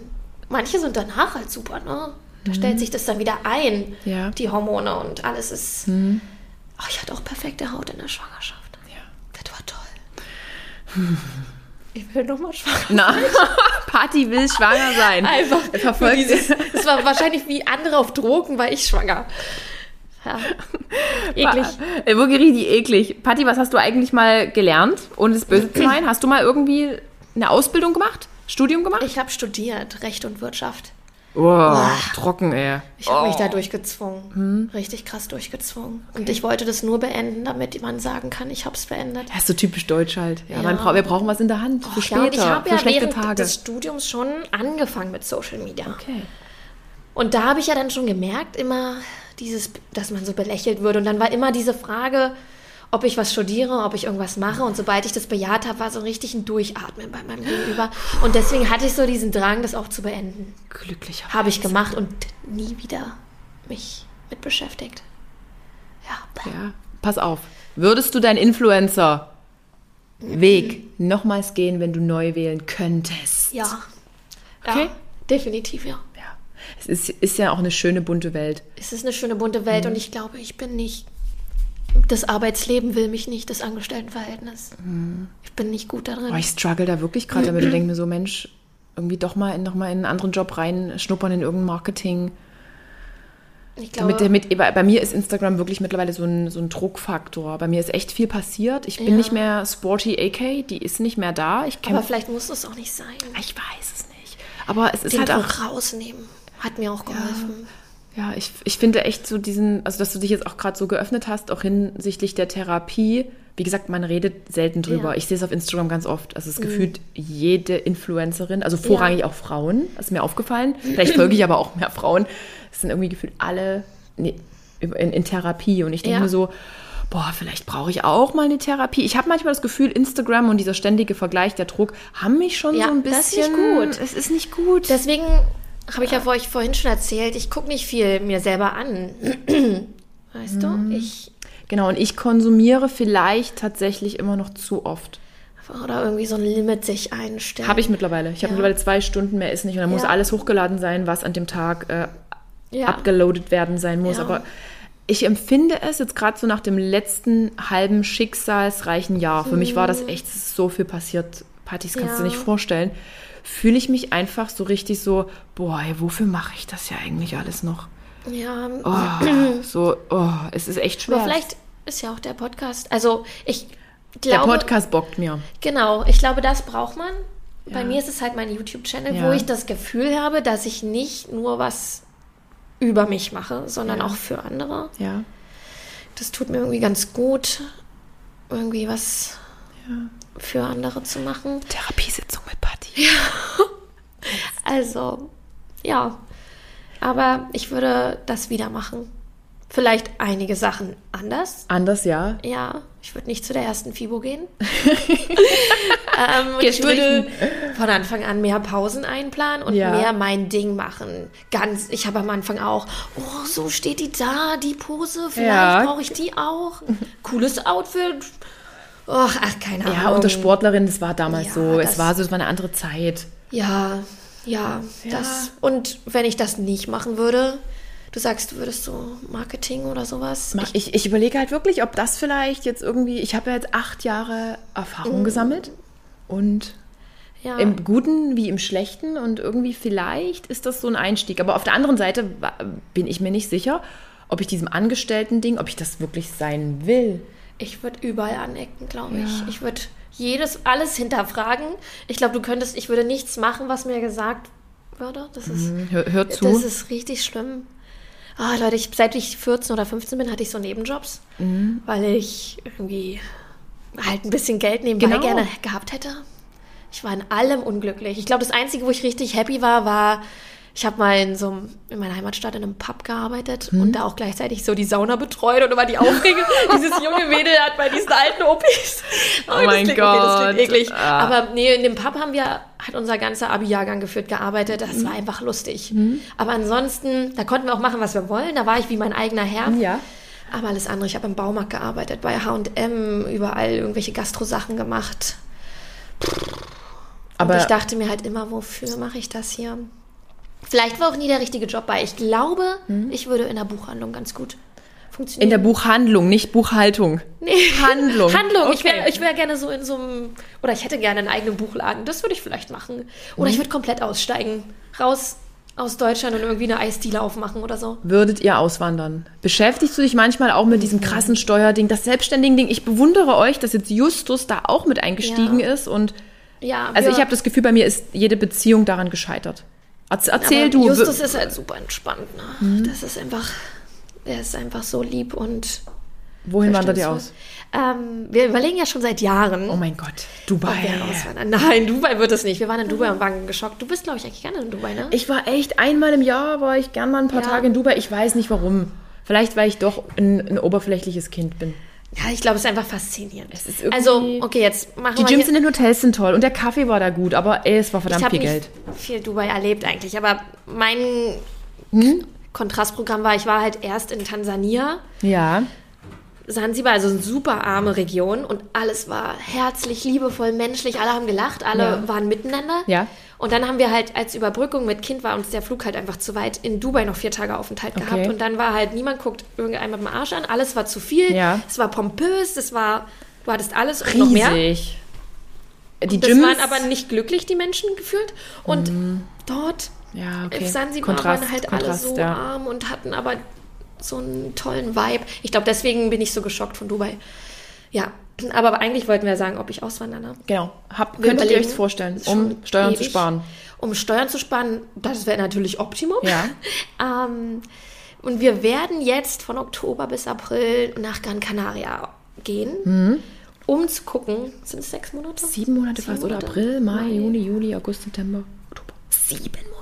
B: Manche sind danach halt super, ne? Da stellt sich das dann wieder ein,
A: Mhm. Ja. Mhm.
B: die Hormone und alles ist. Oh, ich hatte auch perfekte Haut in der Schwangerschaft.
A: Ja.
B: Das war toll. *laughs* Ich will nochmal schwanger.
A: Na, *laughs* Party will schwanger sein.
B: Einfach.
A: Er verfolgt
B: dieses, das war wahrscheinlich wie andere auf Drogen, war ich schwanger. Ja. Eklig.
A: Äh, Wirklich eklig. Patti, was hast du eigentlich mal gelernt, ohne es böse zu meinen? Hast du mal irgendwie eine Ausbildung gemacht? Studium gemacht?
B: Ich habe studiert, Recht und Wirtschaft.
A: Oh, trocken, ey.
B: Ich habe
A: Oh.
B: mich da durchgezwungen. Richtig krass durchgezwungen. Und ich wollte das nur beenden, damit man sagen kann, ich habe es beendet.
A: Das ist so typisch deutsch halt. Ja,
B: Ja.
A: Bra wir brauchen was in der Hand für
B: Ja,
A: später,
B: und ich habe ja während
A: Tage.
B: des Studiums schon angefangen mit Social Media.
A: Okay.
B: Und da habe ich ja dann schon gemerkt, immer dieses, dass man so belächelt würde. Und dann war immer diese Frage, ob ich was studiere, ob ich irgendwas mache. Und sobald ich das bejaht habe, war so richtig ein Durchatmen bei meinem Gegenüber. Und deswegen hatte ich so diesen Drang, das auch zu beenden.
A: Glücklicher.
B: Habe ich gemacht und nie wieder mich mit beschäftigt. Ja.
A: Ja, pass auf. Würdest du deinen Influencer-Weg nochmals gehen, wenn du neu wählen könntest?
B: Ja.
A: Okay.
B: Ja, definitiv, ja.
A: Ja. Es ist, ist ja auch eine schöne, bunte Welt.
B: Es ist eine schöne bunte Welt und ich glaube, ich bin nicht. Das Arbeitsleben will mich nicht, das Angestelltenverhältnis. Ich bin nicht gut darin.
A: Oh, ich struggle da wirklich gerade damit und denke mir so, Mensch, irgendwie doch mal, in, noch mal in einen anderen Job rein, schnuppern in irgendein Marketing.
B: ich glaube,
A: der, mit, bei, mir ist Instagram wirklich mittlerweile so ein, so ein Druckfaktor. Bei mir ist echt viel passiert. Ich bin
B: Ja.
A: nicht mehr Sporty AK, die ist nicht mehr da. Ich
B: aber vielleicht muss es auch nicht sein.
A: Ich weiß es nicht. Aber es ist
B: Den
A: halt auch.
B: Druck rausnehmen hat mir auch geholfen.
A: Ja, ich, ich finde echt so diesen, also dass du dich jetzt auch gerade so geöffnet hast, auch hinsichtlich der Therapie. Wie gesagt, man redet selten drüber.
B: Ja. Mhm.
A: Ich sehe es auf Instagram ganz oft. Also es gefühlt jede Influencerin, also vorrangig auch Frauen, das ist mir aufgefallen. Vielleicht folge ich aber auch mehr Frauen. Es sind irgendwie gefühlt alle nee, in, in Therapie. Und ich denke
B: Ja.
A: mir so, boah, vielleicht brauche ich auch mal eine Therapie. Ich habe manchmal das Gefühl, Instagram und dieser ständige Vergleich, der Druck, haben mich schon
B: Ja,
A: so ein
B: das
A: bisschen.
B: ist nicht gut.
A: Es ist nicht gut.
B: Deswegen habe ich ja vor euch vorhin schon erzählt, ich gucke nicht viel mir selber an. *clears throat* Weißt
A: Mhm.
B: du? Ich
A: Genau, und ich konsumiere vielleicht tatsächlich immer noch zu oft.
B: oder irgendwie so ein Limit sich einstellen.
A: Habe ich mittlerweile. Ich habe
B: Ja.
A: mittlerweile zwei Stunden mehr ist nicht und dann muss
B: Ja.
A: alles hochgeladen sein, was an dem Tag äh,
B: ja.
A: abgeloadet werden sein muss. Aber ich empfinde es jetzt gerade so nach dem letzten halben schicksalsreichen Jahr. Für mich war das echt so viel passiert. Partys kannst du nicht vorstellen. Fühle ich mich einfach so richtig so, boah, ey, wofür mache ich das ja eigentlich alles noch?
B: Ja,
A: Oh, *clears throat* so, oh, es ist echt schwer.
B: aber vielleicht ist ja auch der Podcast. Also ich
A: Der
B: glaube,
A: Podcast bockt mir.
B: genau, ich glaube, das braucht man. Bei
A: Ja.
B: mir ist es halt mein YouTube-Channel,
A: Ja.
B: wo ich das Gefühl habe, dass ich nicht nur was über mich mache, sondern
A: Ja.
B: auch für andere.
A: Ja.
B: Das tut mir irgendwie ganz gut, irgendwie was für andere zu machen.
A: Therapiesitzung mit Patti.
B: Also, ja. Aber ich würde das wieder machen. Vielleicht einige Sachen anders.
A: Anders, ja.
B: Ja, ich würde nicht zu der ersten FIBO gehen. *laughs* ähm, ich würde von Anfang an mehr Pausen einplanen und
A: Ja.
B: mehr mein Ding machen. Ganz, ich habe am Anfang auch, oh, so steht die da, die Pose, vielleicht
A: Ja.
B: brauche ich die auch. Cooles Outfit. Och, ach, keine Ahnung.
A: Ja, unter Sportlerin, das war damals
B: Ja,
A: so. Es war so, es war eine andere Zeit.
B: Ja, ja, das. Und wenn ich das nicht machen würde, du sagst, du würdest so Marketing oder sowas.
A: Mach- Ich, ich überlege halt wirklich, ob das vielleicht jetzt irgendwie, ich habe ja jetzt acht Jahre Erfahrung gesammelt und
B: ja,
A: im Guten wie im Schlechten und irgendwie vielleicht ist das so ein Einstieg. Aber auf der anderen Seite bin ich mir nicht sicher, ob ich diesem Angestellten-Ding, ob ich das wirklich sein will.
B: Ich würde überall anecken, glaube
A: Ja.
B: ich. Ich würde jedes, alles hinterfragen. Ich glaube, du könntest, ich würde nichts machen, was mir gesagt würde. Das ist,
A: Hör, hör zu.
B: das ist richtig schlimm. Ah, Leute, ich, seit ich 14 oder 15 bin, hatte ich so Nebenjobs,
A: Mhm.
B: weil ich irgendwie halt ein bisschen Geld nebenbei
A: Genau.
B: gerne gehabt hätte. Ich war in allem unglücklich. Ich glaube, das Einzige, wo ich richtig happy war, war, ich habe mal in so einem, in meiner Heimatstadt in einem Pub gearbeitet
A: Mhm.
B: und da auch gleichzeitig so die Sauna betreut und immer die Aufregung. *laughs* Dieses junge Mädel hat bei diesen alten Opis.
A: Oh mein
B: das klingt, Okay, das klingt
A: Gott.
B: eklig.
A: Ah.
B: Aber nee, in dem Pub haben wir, hat unser ganzer Abi-Jahrgang geführt, gearbeitet. Das
A: Mhm.
B: war einfach lustig. Aber ansonsten, da konnten wir auch machen, was wir wollen. Da war ich wie mein eigener Herr.
A: ja.
B: Aber alles andere, ich habe im Baumarkt gearbeitet, bei H&M, überall irgendwelche Gastro-Sachen gemacht.
A: Aber
B: und ich dachte mir halt immer, wofür mache ich das hier? Vielleicht war auch nie der richtige Job bei. Ich glaube, ich würde in der Buchhandlung ganz gut funktionieren.
A: in der Buchhandlung, nicht Buchhaltung.
B: Nee.
A: Handlung. *laughs*
B: Handlung. Ich
A: Okay.
B: wäre ich wär gerne so in so einem, oder ich hätte gerne einen eigenen Buchladen. Das würde ich vielleicht machen. Oder
A: Mhm.
B: ich würde komplett aussteigen. Raus aus Deutschland und irgendwie eine Eisdiele aufmachen oder so.
A: Würdet ihr auswandern? Beschäftigst du dich manchmal auch mit diesem krassen Steuerding, das Selbstständigen-Ding? Ich bewundere euch, dass jetzt Justus da auch mit eingestiegen
B: Ja.
A: ist und
B: Ja,
A: also ich habe das Gefühl, bei mir ist jede Beziehung daran gescheitert. Erz- Erzähl
B: aber
A: du.
B: Justus ist halt super entspannt. Ne?
A: Mhm.
B: Das ist einfach, er ist einfach so lieb und
A: Wohin wandert ihr aus?
B: Ähm, wir überlegen ja schon seit Jahren.
A: Oh mein Gott, Dubai.
B: Nein, Dubai wird es nicht. Wir waren in Dubai und waren geschockt. Du bist, glaube ich, eigentlich gerne in Dubai, ne?
A: Ich war echt einmal im Jahr, war ich gern mal ein paar
B: Ja.
A: Tage in Dubai. Ich weiß nicht warum. Vielleicht, weil ich doch ein, ein oberflächliches Kind bin.
B: Ja, ich glaube, es ist einfach faszinierend.
A: Es ist
B: also, okay, jetzt machen
A: Die
B: wir
A: Gyms
B: hier-
A: in den Hotels sind toll und der Kaffee war da gut, aber ey, es war verdammt
B: ich habe
A: viel
B: nicht
A: Geld.
B: viel Dubai erlebt eigentlich, aber mein
A: Hm?
B: Kontrastprogramm war, ich war halt erst in Tansania,
A: Ja.
B: Sansibar, also eine super arme Region und alles war herzlich, liebevoll, menschlich, alle haben gelacht, alle
A: Ja.
B: waren miteinander.
A: Ja.
B: Und dann haben wir halt als Überbrückung mit Kind war uns der Flug halt einfach zu weit in Dubai noch vier Tage Aufenthalt
A: Okay.
B: gehabt und dann war halt niemand guckt irgendeinem mit dem Arsch an, alles war zu viel,
A: Ja.
B: es war pompös, es war, du hattest alles und noch mehr.
A: Riesig. Die
B: Das
A: Gyms.
B: waren aber nicht glücklich, die Menschen gefühlt. Und dort
A: Ja, okay.
B: auf Sansibar
A: Kontrast,
B: waren halt alle
A: Kontrast,
B: so
A: ja.
B: arm und hatten aber so einen tollen Vibe. Ich glaube, deswegen bin ich so geschockt von Dubai. Ja, aber eigentlich wollten wir sagen, ob ich auswandern. Ne?
A: Genau. Hab,
B: Wir
A: könntet ihr euch vorstellen, um Steuern zu
B: ewig.
A: sparen?
B: Um Steuern zu sparen, das wäre natürlich Optimum.
A: Ja. *laughs*
B: ähm, und wir werden jetzt von Oktober bis April nach Gran Canaria gehen, um zu gucken, sind es sechs Monate?
A: Mhm. Sieben Monate
B: Sieben
A: fast, oder? April, Mai,
B: Mai.
A: Juni, Juli, August, September, Oktober. Sieben.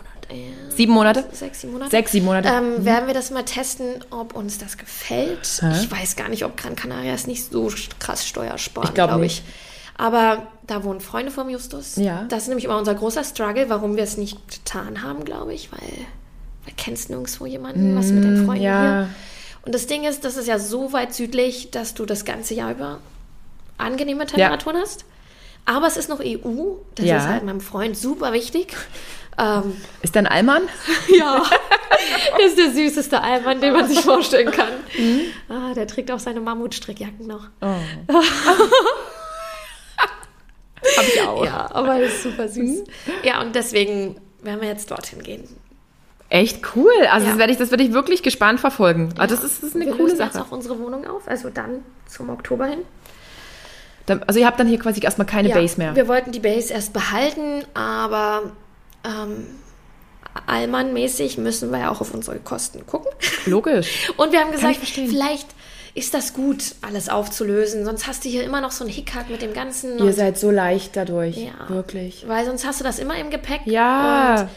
A: Sieben Monate?
B: Sechs, sieben Monate.
A: Sechs, sieben Monate.
B: Ähm, Werden wir das mal testen, ob uns das gefällt?
A: Hä?
B: Ich weiß gar nicht, ob Gran Canaria ist nicht so krass Steuersparen,
A: Ich glaub
B: glaube
A: nicht.
B: ich. Aber da wohnen Freunde vom Justus.
A: Ja.
B: Das ist nämlich immer unser großer Struggle, warum wir es nicht getan haben, glaube ich, weil wir kennst nirgendwo jemanden, was mit den Freunden
A: Mm, ja.
B: hier. Und das Ding ist, das ist ja so weit südlich, dass du das ganze Jahr über angenehme Temperaturen hast. Aber es ist noch EU. Das
A: Ja.
B: ist halt meinem Freund super wichtig. Ähm,
A: Ist dann Allmann? *laughs*
B: ja, ist der süßeste Alman, den man sich vorstellen kann. Ah, der trägt auch seine Mammutstrickjacken noch.
A: Oh. *laughs* Habe ich auch.
B: Ja, aber das ist super süß. Ja, und deswegen werden wir jetzt dorthin gehen.
A: Echt cool. Also
B: Ja.
A: das werde ich, das werde ich wirklich gespannt verfolgen. Ah, das, ist, das ist eine
B: wir
A: coole
B: lösen jetzt
A: Sache.
B: auch unsere Wohnung auf, also dann zum Oktober hin.
A: Dann, also ihr habt dann hier quasi erstmal keine
B: Ja,
A: Base mehr.
B: Wir wollten die Base erst behalten, aber ähm, Allmann-mäßig müssen wir ja auch auf unsere Kosten gucken.
A: Logisch. *laughs*
B: Und wir haben gesagt, vielleicht ist das gut, alles aufzulösen. Sonst hast du hier immer noch so einen Hickhack mit dem Ganzen.
A: Ihr seid so leicht dadurch.
B: Ja.
A: Wirklich.
B: Weil sonst hast du das immer im Gepäck.
A: Ja.
B: Und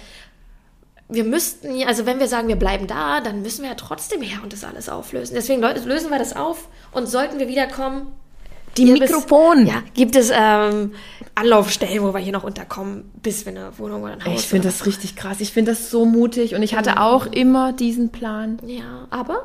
B: wir müssten, also wenn wir sagen, wir bleiben da, dann müssen wir ja trotzdem her und das alles auflösen. Deswegen lösen wir das auf und sollten wir wiederkommen.
A: Die Mikrofon.
B: Ja, gibt es ähm, Anlaufstellen, wo wir hier noch unterkommen, bis wir eine Wohnung oder ein Haus
A: Ich finde das richtig krass. Ich finde das so mutig. Und ich hatte auch immer diesen Plan.
B: Ja, aber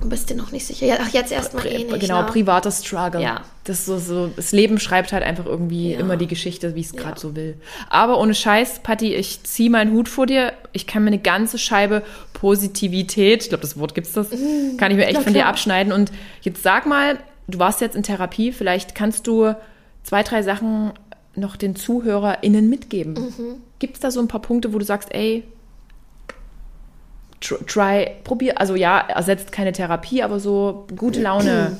B: du bist dir noch nicht sicher. Ach, jetzt erstmal eh nicht.
A: genau,
B: ne?
A: privater Struggle.
B: Ja.
A: Das, so, so, das Leben schreibt halt einfach irgendwie
B: Ja.
A: immer die Geschichte, wie es gerade
B: Ja.
A: so will. Aber ohne Scheiß, Patti, ich ziehe meinen Hut vor dir. Ich kann mir eine ganze Scheibe Positivität, ich glaube, das Wort gibt's das, kann ich mir echt
B: na
A: von dir
B: klar.
A: abschneiden. Und jetzt sag mal, du warst jetzt in Therapie, vielleicht kannst du zwei, drei Sachen noch den ZuhörerInnen mitgeben.
B: Mhm.
A: Gibt es da so ein paar Punkte, wo du sagst, ey, tr- try, probier, also ja, ersetzt keine Therapie, aber so gute Laune,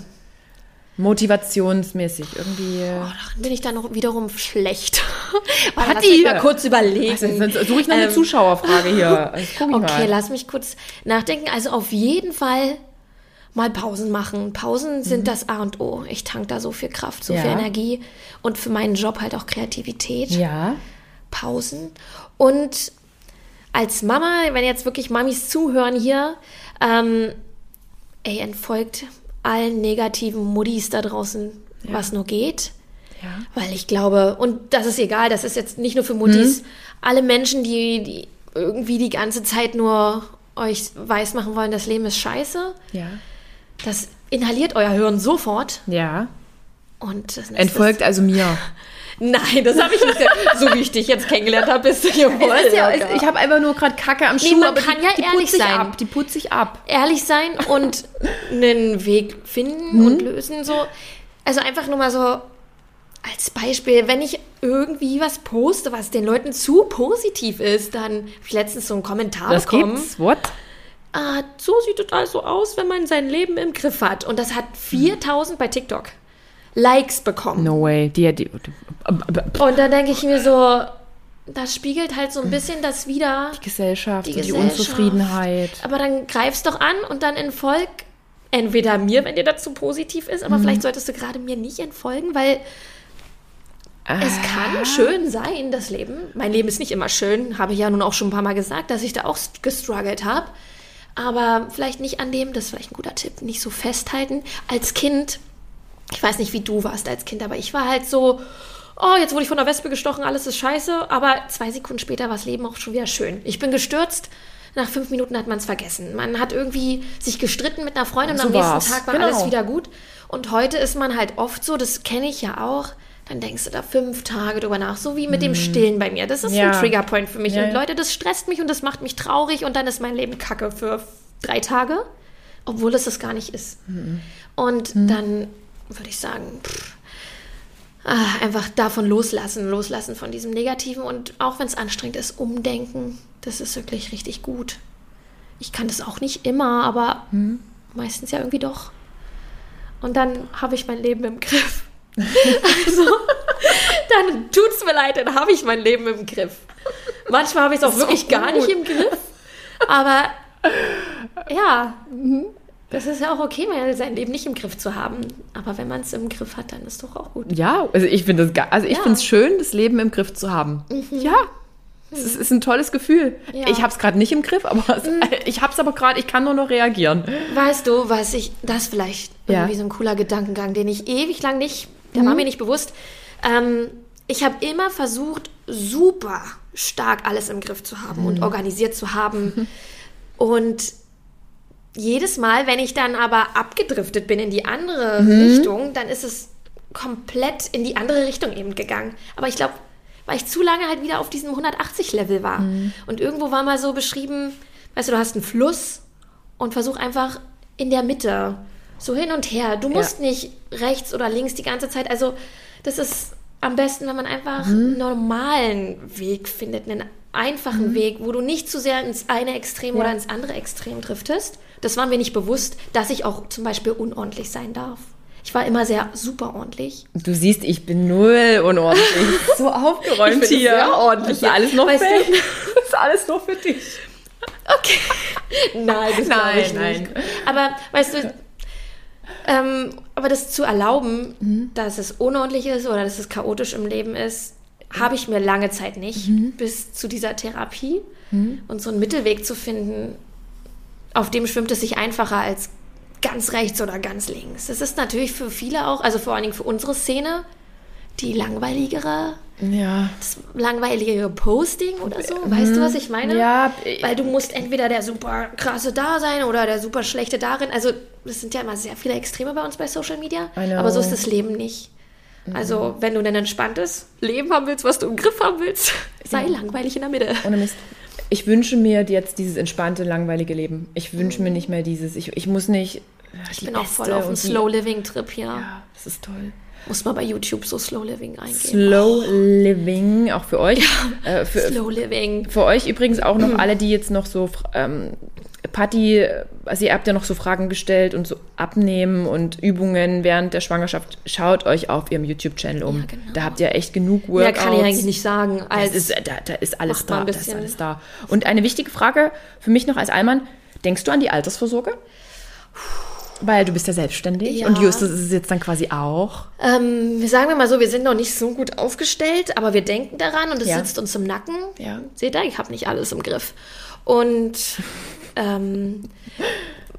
A: motivationsmäßig irgendwie.
B: Daran bin ich dann noch wiederum schlecht. *laughs* Lass mich mal kurz überlegen.
A: Also, suche ich noch eine
B: Ähm,
A: Zuschauerfrage hier. *laughs*
B: Okay,
A: mal.
B: lass mich kurz nachdenken. Also auf jeden Fall mal Pausen machen. Pausen sind das A und O. Ich tank da so viel Kraft, so
A: Mhm. Ja.
B: viel Energie und für meinen Job halt auch Kreativität.
A: Ja.
B: Pausen. Und als Mama, wenn jetzt wirklich Mamis zuhören hier, ähm, ey, entfolgt allen negativen Muddis da draußen, was nur geht.
A: Ja.
B: Weil ich glaube, und das ist egal, das ist jetzt nicht nur für Muttis, alle Menschen, die, die irgendwie die ganze Zeit nur euch weismachen wollen, das Leben ist scheiße,
A: Ja.
B: Das inhaliert euer Hirn sofort.
A: Ja.
B: Und das ist
A: Entfolgt also mir. *laughs*
B: Nein, das habe ich nicht. so wie ich dich jetzt kennengelernt habe, bist du hier
A: ist ja, ich habe einfach nur gerade Kacke am Schuh,
B: man
A: aber
B: kann
A: die,
B: ja
A: die
B: ehrlich sein.
A: ab. Die putze ich ab.
B: ehrlich sein und einen Weg finden und lösen. So. Also einfach nur mal so als Beispiel, wenn ich irgendwie was poste, was den Leuten zu positiv ist, dann habe ich letztens so einen Kommentar
A: Das
B: bekommen.
A: gibt's. What?
B: Ah, so sieht es also aus, wenn man sein Leben im Griff hat. Und das hat 4000 bei TikTok Likes bekommen.
A: No way. Die, die, die,
B: Und da denke ich mir so, das spiegelt halt so ein bisschen das wieder.
A: Gesellschaft,
B: Die
A: und die
B: Gesellschaft.
A: Unzufriedenheit.
B: Aber dann greif's doch an und dann entfolg entweder mir, wenn dir das zu positiv ist,
A: Mhm.
B: aber vielleicht solltest du gerade mir nicht entfolgen, weil es
A: Ah.
B: kann schön sein, das Leben. Mein Leben ist nicht immer schön, habe ich ja nun auch schon ein paar Mal gesagt, dass ich da auch gestruggelt habe. Aber vielleicht nicht an dem, das ist vielleicht ein guter Tipp, nicht so festhalten. Als Kind, ich weiß nicht, wie du warst als Kind, aber ich war halt so, oh, jetzt wurde ich von der Wespe gestochen, alles ist scheiße. Aber zwei Sekunden später war das Leben auch schon wieder schön. Ich bin gestürzt. Nach fünf Minuten hat man es vergessen. Man hat irgendwie sich gestritten mit einer Freundin und
A: So
B: am nächsten
A: war's.
B: Tag war
A: Genau.
B: alles wieder gut. Und heute ist man halt oft so, das kenne ich ja auch, dann denkst du da fünf Tage drüber nach, so wie mit dem Stillen bei mir. Das ist
A: Mhm. Ja.
B: ein Triggerpoint für mich.
A: Ja,
B: und. Leute, das stresst mich und das macht mich traurig und dann ist mein Leben kacke für drei Tage, obwohl es das gar nicht ist.
A: Mhm.
B: Und dann würde ich sagen, pff, ah, einfach davon loslassen, loslassen von diesem Negativen und auch wenn es anstrengend ist, umdenken. Das ist wirklich richtig gut. Ich kann das auch nicht immer, aber
A: Mhm.
B: meistens ja irgendwie doch. Und dann habe ich mein Leben im Griff. Also, dann tut's mir leid, dann habe ich mein Leben im Griff. Manchmal habe ich es auch wirklich
A: auch
B: gar nicht im Griff. Aber ja, das ist ja auch okay, mal sein Leben nicht im Griff zu haben. Aber wenn man es im Griff hat, dann ist doch auch gut.
A: Ja, also ich finde es also ich
B: Ja. Mhm.
A: finde es schön, das Leben im Griff zu haben. Ja. Es ist, ist ein tolles Gefühl.
B: Ja.
A: Ich habe es gerade nicht im Griff, aber es, ich habe es aber gerade, ich kann nur noch reagieren.
B: Weißt du, was ich, das ist vielleicht
A: Ja.
B: irgendwie so ein cooler Gedankengang, den ich ewig lang nicht, der war mir nicht bewusst. Ähm, ich habe immer versucht, super stark alles im Griff zu haben und organisiert zu haben. *laughs* Und jedes Mal, wenn ich dann aber abgedriftet bin in die andere Richtung, dann ist es komplett in die andere Richtung eben gegangen. Aber ich glaube, weil ich zu lange halt wieder auf diesem 180-Level war. Und irgendwo war mal so beschrieben, weißt du, du hast einen Fluss und versuch einfach in der Mitte so hin und her. Du musst nicht rechts oder links die ganze Zeit. Also das ist am besten, wenn man einfach
A: Mhm.
B: einen normalen Weg findet, einen einfachen Weg, wo du nicht zu sehr ins eine Extrem oder ins andere Extrem driftest. Das war mir nicht bewusst, dass ich auch zum Beispiel unordentlich sein darf. Ich war immer sehr super ordentlich.
A: Du siehst, ich bin null unordentlich. *laughs* so aufgeräumt
B: Ich bin
A: hier.
B: sehr ordentlich.
A: Ist alles noch
B: Weißt.
A: Das ist alles nur für dich.
B: Okay. *laughs* Nein, das glaube ich
A: Nein,
B: nicht. Aber weißt du, ähm, aber das zu erlauben,
A: Mhm.
B: dass es unordentlich ist oder dass es chaotisch im Leben ist, habe ich mir lange Zeit nicht,
A: Mhm.
B: bis zu dieser Therapie. Und so einen Mittelweg zu finden, auf dem schwimmt es sich einfacher als ganz rechts oder ganz links. Das ist natürlich für viele auch, also vor allen Dingen für unsere Szene, die langweiligere,
A: Ja.
B: das langweiligere Posting oder so. Weißt du, was ich meine?
A: Mhm. Ja,
B: Weil du musst entweder der super krasse da sein oder der super schlechte darin. Also es sind ja immer sehr viele Extreme bei uns bei Social Media. Aber so ist das Leben nicht. Also wenn du ein entspanntes Leben haben willst, was du im Griff haben willst, sei langweilig in der Mitte.
A: Ohne Mist. Ich wünsche mir jetzt dieses entspannte, langweilige Leben. Ich wünsche mir nicht mehr dieses, ich, ich muss nicht.
B: Ich bin auch voll auf dem Slow Living Trip hier.
A: Ja, das ist toll.
B: Muss mal bei YouTube so Slow Living eingeben.
A: Slow Living, auch für euch. Äh, für,
B: Slow Living.
A: für euch übrigens auch noch alle, die jetzt noch so, ähm, Patti, also ihr habt ja noch so Fragen gestellt und so Abnehmen und Übungen während der Schwangerschaft. Schaut euch auf ihrem YouTube-Channel um.
B: Ja, genau.
A: Da habt ihr echt genug Workouts.
B: kann ich eigentlich nicht sagen. Als
A: ist, da, da ist alles da. Da ist alles da. Und eine wichtige Frage für mich noch als Allmann. Denkst du an die Altersvorsorge? Weil du bist ja selbstständig
B: Ja.
A: und Justus ist es jetzt dann quasi auch.
B: Ähm, wir sagen wir mal so, wir sind noch nicht so gut aufgestellt, aber wir denken daran und es
A: Ja.
B: sitzt uns im Nacken.
A: Ja.
B: Seht ihr, ich habe nicht alles im Griff. Und ähm,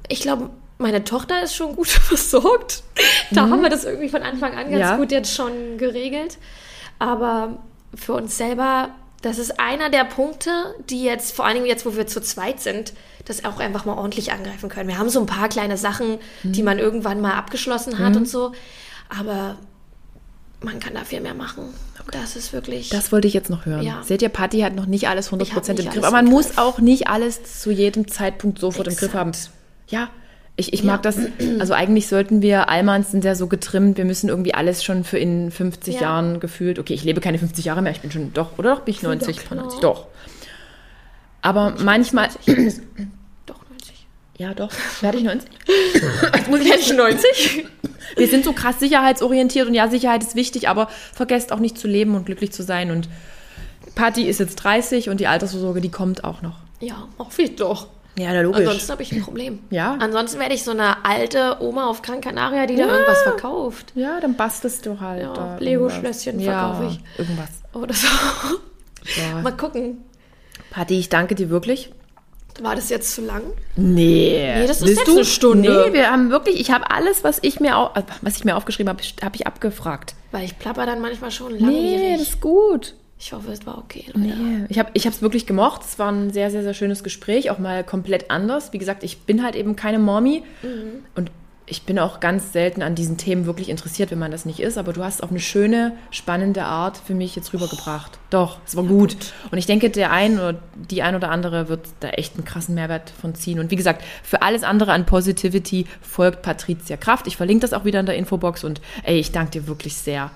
B: ich glaube, meine Tochter ist schon gut *laughs* versorgt. Da haben wir das irgendwie von Anfang an ganz
A: Mhm. Ja.
B: gut jetzt schon geregelt. Aber für uns selber, das ist einer der Punkte, die jetzt, vor allen Dingen jetzt, wo wir zu zweit sind, das auch einfach mal ordentlich angreifen können. Wir haben so ein paar kleine Sachen,
A: Mhm.
B: die man irgendwann mal abgeschlossen hat und so. Aber man kann da viel mehr machen. Das ist wirklich.
A: Das wollte ich jetzt noch hören.
B: Ja.
A: Seht ihr, Patti hat noch nicht alles 100%
B: Ich hab
A: im Griff. Aber man muss auch nicht alles zu jedem Zeitpunkt sofort im Griff haben.
B: Exakt.
A: Ja, ich, ich
B: Ja.
A: mag das. Also eigentlich sollten wir, Allmanns sind ja so getrimmt, wir müssen irgendwie alles schon für in 50
B: Ja.
A: Jahren gefühlt. Okay, ich lebe keine 50 Jahre mehr, ich bin schon, doch, oder doch, bin ich 90,
B: doch.
A: 90, doch. Aber manchmal, *clears throat*
B: Doch, 90.
A: ja doch, werde ich 90.
B: Jetzt muss ich jetzt 90?
A: Wir sind so krass sicherheitsorientiert und ja, Sicherheit ist wichtig, aber vergesst auch nicht zu leben und glücklich zu sein. Und Patti ist jetzt 30 und die Altersvorsorge, die kommt auch noch.
B: Ja, auch viel doch.
A: Ja, logisch.
B: Ansonsten habe ich ein Problem.
A: Ja.
B: Ansonsten werde ich so eine alte Oma auf Gran Canaria, die da irgendwas verkauft.
A: Ja, dann bastelst du halt.
B: Ja, Lego-Schlösschen verkaufe ich.
A: Ja, irgendwas.
B: Oder so. *laughs*
A: Ja.
B: Mal gucken.
A: Patti, ich danke dir wirklich.
B: War das jetzt zu lang?
A: Nee.
B: Nee, das ist
A: Willst
B: jetzt eine Stunde.
A: Nee, wir haben wirklich, ich habe alles, was ich mir, au- äh, was ich mir aufgeschrieben habe, habe ich abgefragt.
B: Weil ich plapper dann manchmal schon
A: Nee,
B: langwierig.
A: das ist gut.
B: Ich hoffe, es war okay. Leute.
A: Nee. Ich habe es wirklich gemocht. Es war ein sehr, sehr, sehr schönes Gespräch, auch mal komplett anders. Wie gesagt, ich bin halt eben keine Mommy
B: Mhm.
A: und ich bin auch ganz selten an diesen Themen wirklich interessiert, wenn man das nicht ist. Aber du hast es auf eine schöne, spannende Art für mich jetzt rübergebracht. Doch, es war gut. Und ich denke, der ein oder die ein oder andere wird da echt einen krassen Mehrwert von ziehen. Und wie gesagt, für alles andere an Positivity folgt Patricia Kraft. Ich verlinke das auch wieder in der Infobox und ey, ich danke dir wirklich sehr.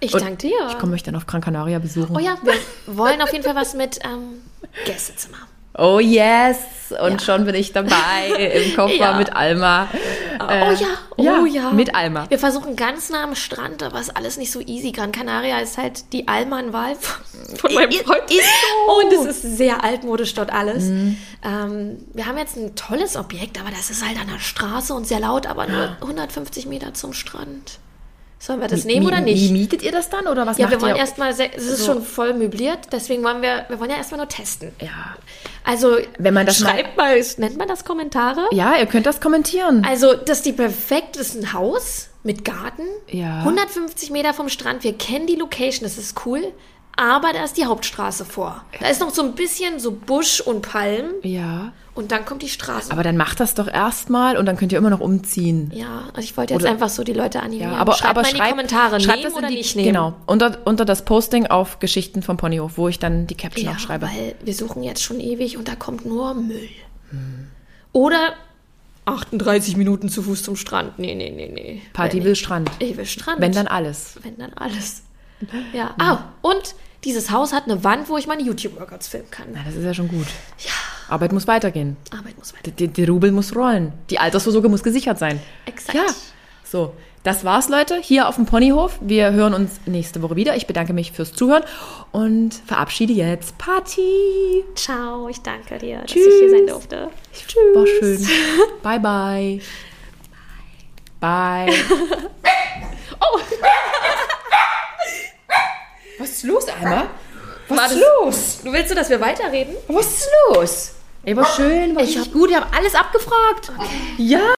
B: Ich
A: Und
B: danke dir.
A: Ich komme euch dann auf Gran Canaria besuchen.
B: Oh ja, wir wollen auf jeden Fall was mit ähm, Gästezimmer.
A: Oh yes! Und
B: Ja.
A: schon bin ich dabei im Koffer
B: Ja.
A: mit Alma.
B: oh
A: Äh,
B: ja, oh ja.
A: Mit Alma.
B: Wir versuchen ganz nah am Strand, aber ist alles nicht so easy. Gran Canaria ist halt die Alman-Wahl von meinem Freund.
A: so.
B: Und es ist sehr altmodisch dort alles.
A: Mhm.
B: Ähm, wir haben jetzt ein tolles Objekt, aber das ist halt an der Straße und sehr laut, aber nur 150 Meter zum Strand. Sollen wir das nehmen oder
A: Wie,
B: nicht?
A: mietet ihr das dann oder was
B: Ja, wir wollen erstmal, es ist
A: so-
B: schon voll möbliert, deswegen wollen wir, wir wollen ja erstmal nur testen.
A: ja.
B: Also,
A: Wenn man das mal-
B: schreibt mal, nennt man das Kommentare?
A: ja, ihr könnt das kommentieren.
B: Also, das ist die perfekt, das ist ein Haus mit Garten.
A: Ja.
B: 150 Meter vom Strand. Wir kennen die Location, das ist cool. Aber da ist die Hauptstraße vor. Da ist noch so ein bisschen so Busch und Palm.
A: ja.
B: Und dann kommt die Straße.
A: Aber dann macht das doch erstmal und dann könnt ihr immer noch umziehen.
B: ja, also ich wollte jetzt
A: Oder-
B: einfach so die Leute animieren.
A: Ja, aber,
B: schreibt
A: aber
B: mal in die
A: schreibt,
B: Kommentare,
A: schreibt
B: nehmen
A: das in
B: oder
A: die,
B: nicht nehmen.
A: Genau, unter, unter das Posting auf Geschichten vom Ponyhof, wo ich dann die Caption
B: Ja,
A: auch schreibe.
B: weil wir suchen jetzt schon ewig und da kommt nur Müll. Oder 38 Minuten zu Fuß zum Strand. Nee, nee, nee, nee.
A: Party
B: Wenn
A: will
B: ich-
A: Strand.
B: Ich will Strand.
A: Wenn dann alles.
B: Wenn dann alles. Ja. Ah, und dieses Haus hat eine Wand, wo ich meine YouTube-Workouts filmen kann.
A: Na, das ist ja schon gut. Ja. Arbeit muss weitergehen.
B: Arbeit muss weiter.
A: Die, die Rubel muss rollen. Die Altersvorsorge muss gesichert sein.
B: Exakt.
A: Ja. So, das war's, Leute, hier auf dem Ponyhof. Wir hören uns nächste Woche wieder. Ich bedanke mich fürs Zuhören und verabschiede jetzt Party.
B: Ciao, ich danke dir,
A: Tschüss.
B: dass ich hier sein durfte.
A: Tschüss. War schön. Bye, bye. Bye. *laughs* oh. Was ist los, Alma? Was ist los?
B: Du willst du, dass wir weiterreden?
A: Was ist los? Ey, war schön, war
B: Ich
A: richtig gut. Ich habe alles abgefragt. Ja.